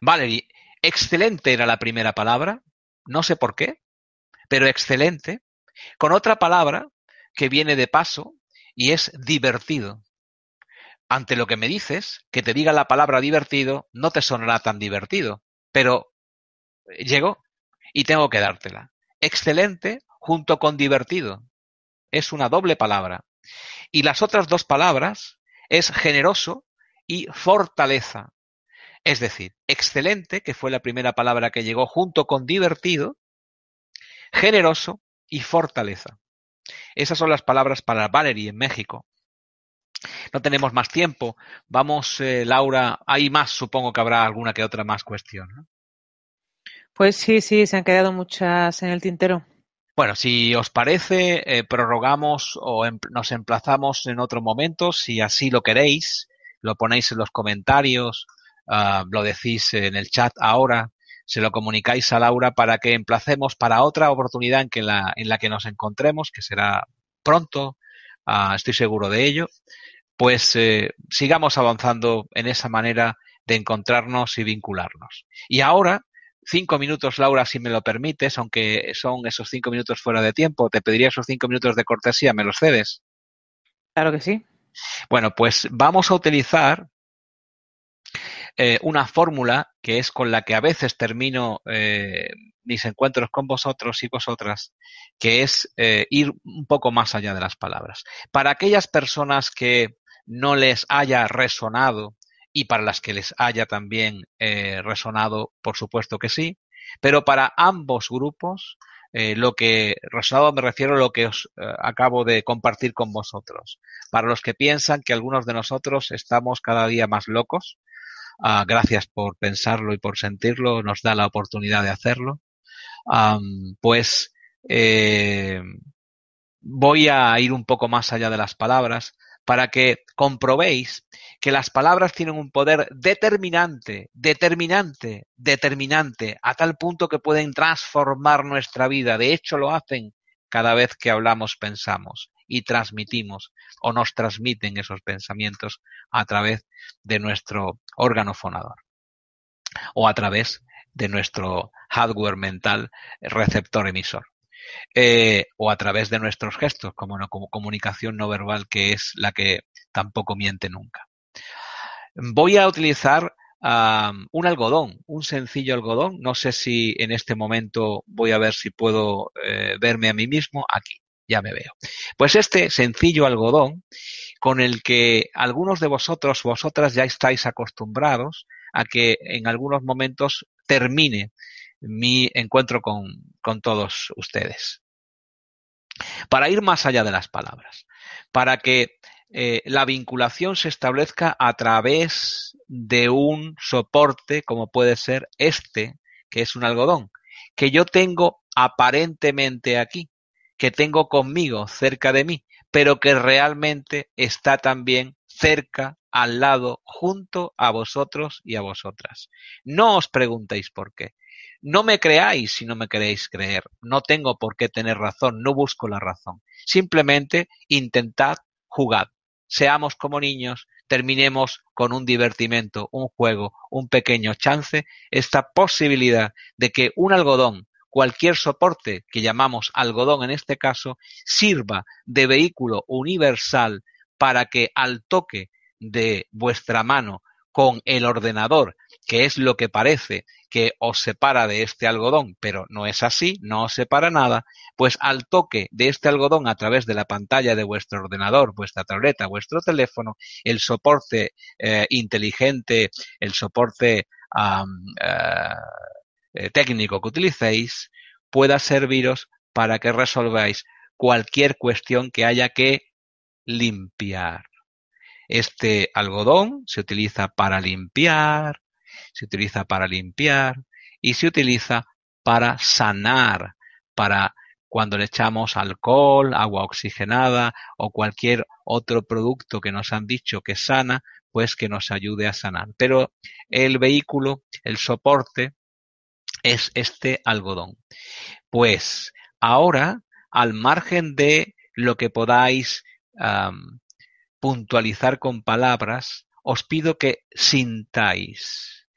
Valerie, excelente era la primera palabra, no sé por qué, pero excelente, con otra palabra que viene de paso y es divertido. Ante lo que me dices, que te diga la palabra divertido no te sonará tan divertido, pero llegó y tengo que dártela. Excelente junto con divertido. Es una doble palabra. Y las otras dos palabras es generoso y fortaleza. Es decir, excelente, que fue la primera palabra que llegó junto con divertido, generoso y fortaleza. Esas son las palabras para Valerie en México. No tenemos más tiempo. Vamos, eh, Laura, hay más, supongo que habrá alguna que otra más cuestión. ¿no? Pues sí, sí, se han quedado muchas en el tintero. Bueno, si os parece, eh, prorrogamos o em nos emplazamos en otro momento, si así lo queréis, lo ponéis en los comentarios, uh, lo decís en el chat ahora, se lo comunicáis a Laura para que emplacemos para otra oportunidad en, que la, en la que nos encontremos, que será pronto, uh, estoy seguro de ello, pues eh, sigamos avanzando en esa manera de encontrarnos y vincularnos. Y ahora, cinco minutos, Laura, si me lo permites, aunque son esos cinco minutos fuera de tiempo, te pediría esos cinco minutos de cortesía, ¿me los cedes? Claro que sí. Bueno, pues vamos a utilizar eh, una fórmula que es con la que a veces termino eh, mis encuentros con vosotros y vosotras, que es eh, ir un poco más allá de las palabras. Para aquellas personas que no les haya resonado y para las que les haya también resonado, por supuesto que sí, pero para ambos grupos, lo que resonado me refiero a lo que os acabo de compartir con vosotros. Para los que piensan que algunos de nosotros estamos cada día más locos, uh, gracias por pensarlo y por sentirlo, nos da la oportunidad de hacerlo, pues eh, voy a ir un poco más allá de las palabras para que comprobéis que las palabras tienen un poder determinante, determinante, determinante, a tal punto que pueden transformar nuestra vida. De hecho, lo hacen cada vez que hablamos, pensamos y transmitimos o nos transmiten esos pensamientos a través de nuestro órgano fonador o a través de nuestro hardware mental receptor emisor eh, o a través de nuestros gestos, como, no, comunicación no verbal, que es la que tampoco miente nunca. Voy a utilizar un algodón, un sencillo algodón. No sé si en este momento voy a ver si puedo eh, verme a mí mismo. Aquí, ya me veo. Pues este sencillo algodón, con el que algunos de vosotros, vosotras ya estáis acostumbrados a que en algunos momentos termine mi encuentro con, todos ustedes. Para ir más allá de las palabras, para que eh, la vinculación se establezca a través de un soporte como puede ser este, que es un algodón, que yo tengo aparentemente aquí, que tengo conmigo, cerca de mí, pero que realmente está también cerca, al lado, junto a vosotros y a vosotras. No os preguntéis por qué. No me creáis si no me queréis creer. No tengo por qué tener razón, no busco la razón. Simplemente intentad, jugad. Seamos como niños, terminemos con un divertimento, un juego, un pequeño chance, esta posibilidad de que un algodón, cualquier soporte que llamamos algodón en este caso, sirva de vehículo universal para que al toque de vuestra mano con el ordenador, que es lo que parece que os separa de este algodón, pero no es así, no os separa nada, pues al toque de este algodón a través de la pantalla de vuestro ordenador, vuestra tableta, vuestro teléfono, el soporte eh, inteligente, el soporte eh, técnico que utilicéis, pueda serviros para que resolváis cualquier cuestión que haya que limpiar. Este algodón se utiliza para limpiar, se utiliza para limpiar y se utiliza para sanar, para cuando le echamos alcohol, agua oxigenada o cualquier otro producto que nos han dicho que sana, pues que nos ayude a sanar. Pero el vehículo, el soporte, es este algodón. Pues ahora, al margen de lo que podáis puntualizar con palabras, os pido que sintáis,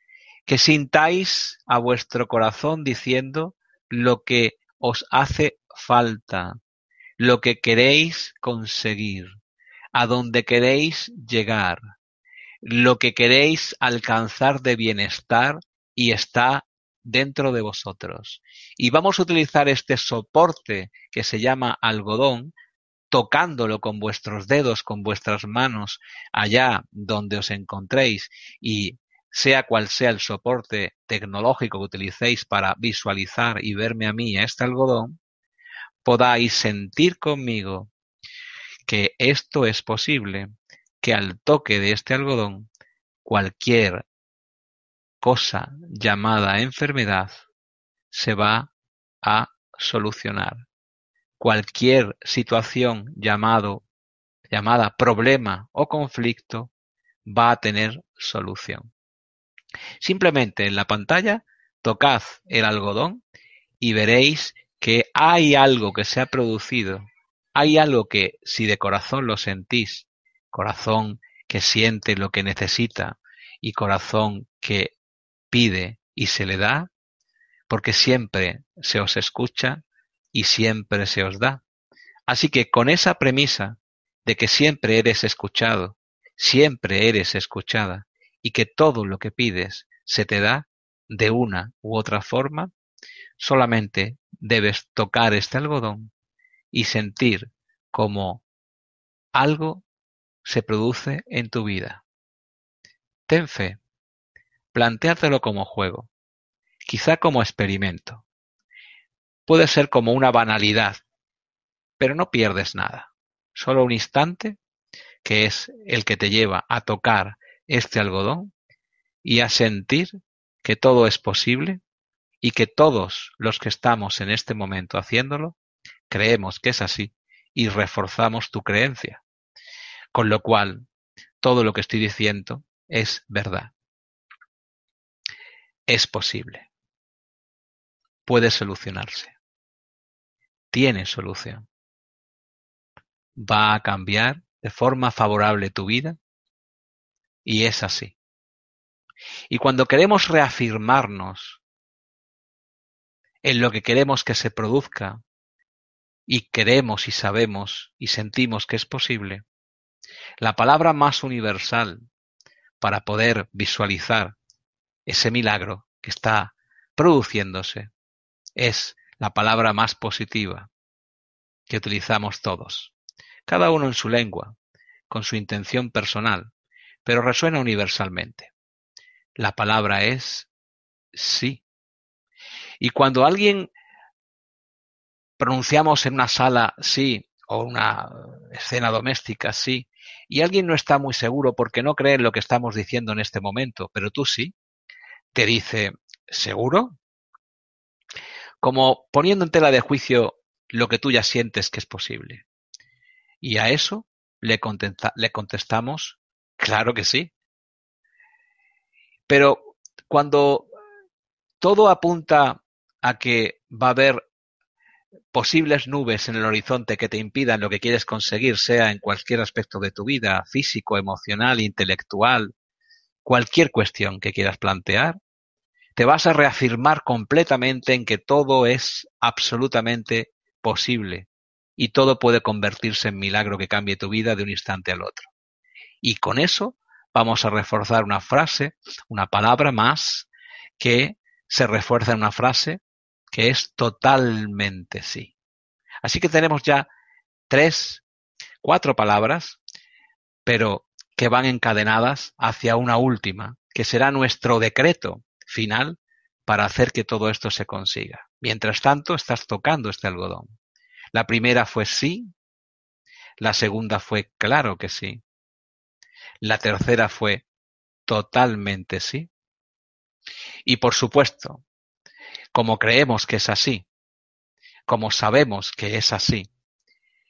que sintáis a vuestro corazón diciendo lo que os hace falta, lo que queréis conseguir, a dónde queréis llegar, lo que queréis alcanzar de bienestar y está dentro de vosotros. Y vamos a utilizar este soporte que se llama algodón, tocándolo con vuestros dedos, con vuestras manos, allá donde os encontréis y sea cual sea el soporte tecnológico que utilicéis para visualizar y verme a mí a este algodón, podáis sentir conmigo que esto es posible, que al toque de este algodón cualquier cosa llamada enfermedad se va a solucionar. Cualquier situación llamado, llamada problema o conflicto va a tener solución. Simplemente en la pantalla tocad el algodón y veréis que hay algo que se ha producido, hay algo que si de corazón lo sentís, corazón que siente lo que necesita y corazón que pide y se le da, porque siempre se os escucha y siempre se os da. Así que con esa premisa de que siempre eres escuchado, siempre eres escuchada, y que todo lo que pides se te da de una u otra forma, solamente debes tocar este algodón y sentir como algo se produce en tu vida. Ten fe, plantéatelo como juego, quizá como experimento. Puede ser como una banalidad, pero no pierdes nada, solo un instante que es el que te lleva a tocar este algodón y a sentir que todo es posible y que todos los que estamos en este momento haciéndolo creemos que es así y reforzamos tu creencia. Con lo cual, todo lo que estoy diciendo es verdad. Es posible. Puede solucionarse. Tiene solución. Va a cambiar de forma favorable tu vida y es así. Y cuando queremos reafirmarnos en lo que queremos que se produzca, y queremos y sabemos y sentimos que es posible, la palabra más universal para poder visualizar ese milagro que está produciéndose es la palabra más positiva que utilizamos todos, cada uno en su lengua, con su intención personal, pero resuena universalmente. La palabra es sí. Y cuando alguien pronunciamos en una sala sí o una escena doméstica sí, y alguien no está muy seguro porque no cree en lo que estamos diciendo en este momento, pero tú sí, te dice, ¿seguro? como poniendo en tela de juicio lo que tú ya sientes que es posible. Y a eso le, le contestamos, claro que sí. Pero cuando todo apunta a que va a haber posibles nubes en el horizonte que te impidan lo que quieres conseguir, sea en cualquier aspecto de tu vida, físico, emocional, intelectual, cualquier cuestión que quieras plantear, te vas a reafirmar completamente en que todo es absolutamente posible y todo puede convertirse en milagro que cambie tu vida de un instante al otro. Y con eso vamos a reforzar una frase, una palabra más que se refuerza en una frase que es totalmente sí. Así que tenemos ya tres, cuatro palabras, pero que van encadenadas hacia una última, que será nuestro decreto final para hacer que todo esto se consiga. Mientras tanto, estás tocando este algodón. La primera fue sí, la segunda fue claro que sí, la tercera fue totalmente sí. Y por supuesto, como creemos que es así, como sabemos que es así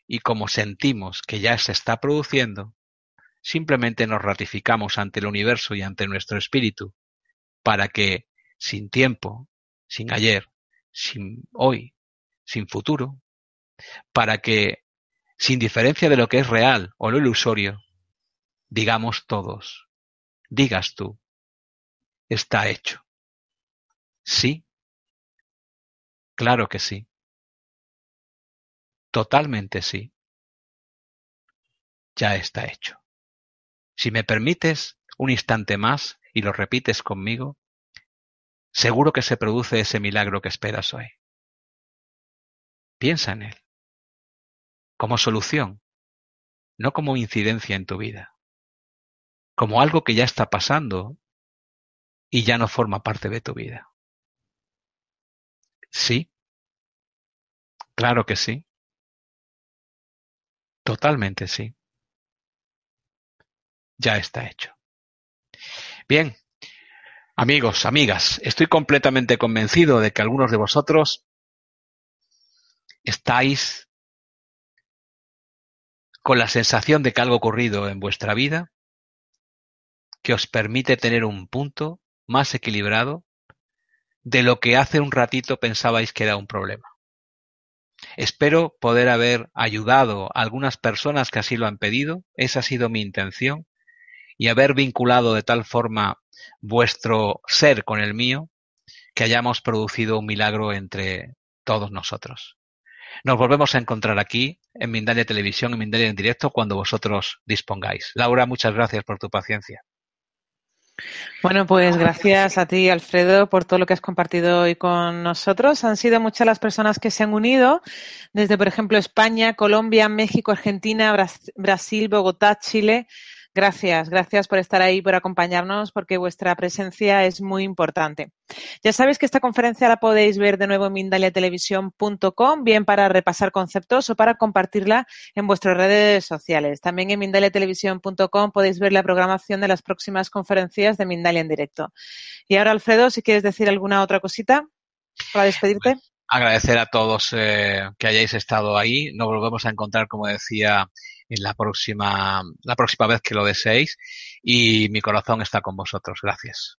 y como sentimos que ya se está produciendo, simplemente nos ratificamos ante el universo y ante nuestro espíritu para que sin tiempo, sin ayer, sin hoy, sin futuro, para que, sin diferencia de lo que es real o lo ilusorio, digamos todos, digas tú, está hecho. Sí Claro que sí. Totalmente sí. Ya está hecho. Si me permites un instante más y lo repites conmigo, seguro que se produce ese milagro que esperas hoy. Piensa en él. Como solución, no como incidencia en tu vida. Como algo que ya está pasando y ya no forma parte de tu vida. Sí. Claro que sí. Totalmente sí. Ya está hecho. Bien, amigos, amigas, estoy completamente convencido de que algunos de vosotros estáis con la sensación de que algo ocurrido en vuestra vida que os permite tener un punto más equilibrado de lo que hace un ratito pensabais que era un problema. Espero poder haber ayudado a algunas personas que así lo han pedido, esa ha sido mi intención, y haber vinculado de tal forma vuestro ser con el mío, que hayamos producido un milagro entre todos nosotros. Nos volvemos a encontrar aquí en Mindalia Televisión, en Mindalia en directo, cuando vosotros dispongáis. Laura, muchas gracias por tu paciencia. Bueno, pues gracias a ti, Alfredo, por todo lo que has compartido hoy con nosotros. Han sido muchas las personas que se han unido, desde, por ejemplo, España, Colombia, México, Argentina, Brasil, Bogotá, Chile, Gracias, gracias por estar ahí, por acompañarnos, porque vuestra presencia es muy importante. Ya sabéis que esta conferencia la podéis ver de nuevo en mindaliatelevisión.com, bien para repasar conceptos o para compartirla en vuestras redes sociales. También en mindaliatelevisión.com podéis ver la programación de las próximas conferencias de Mindalia en directo. Y ahora, Alfredo, si quieres decir alguna otra cosita para despedirte. Agradecer a todos eh, que hayáis estado ahí. Nos volvemos a encontrar, como decía la próxima, la próxima vez que lo deseéis y mi corazón está con vosotros. Gracias.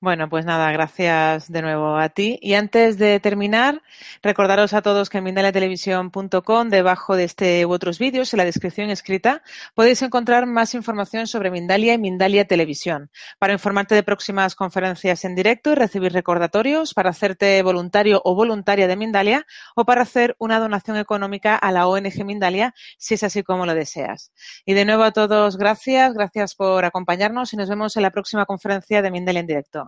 Bueno, pues nada, gracias de nuevo a ti. Y antes de terminar, recordaros a todos que en mindaliatelevisión.com, debajo de este u otros vídeos, en la descripción escrita, podéis encontrar más información sobre Mindalia y Mindalia Televisión, para informarte de próximas conferencias en directo y recibir recordatorios, para hacerte voluntario o voluntaria de Mindalia o para hacer una donación económica a la ONG Mindalia, si es así como lo deseas. Y de nuevo a todos, gracias, gracias por acompañarnos y nos vemos en la próxima conferencia de Mindalia en directo.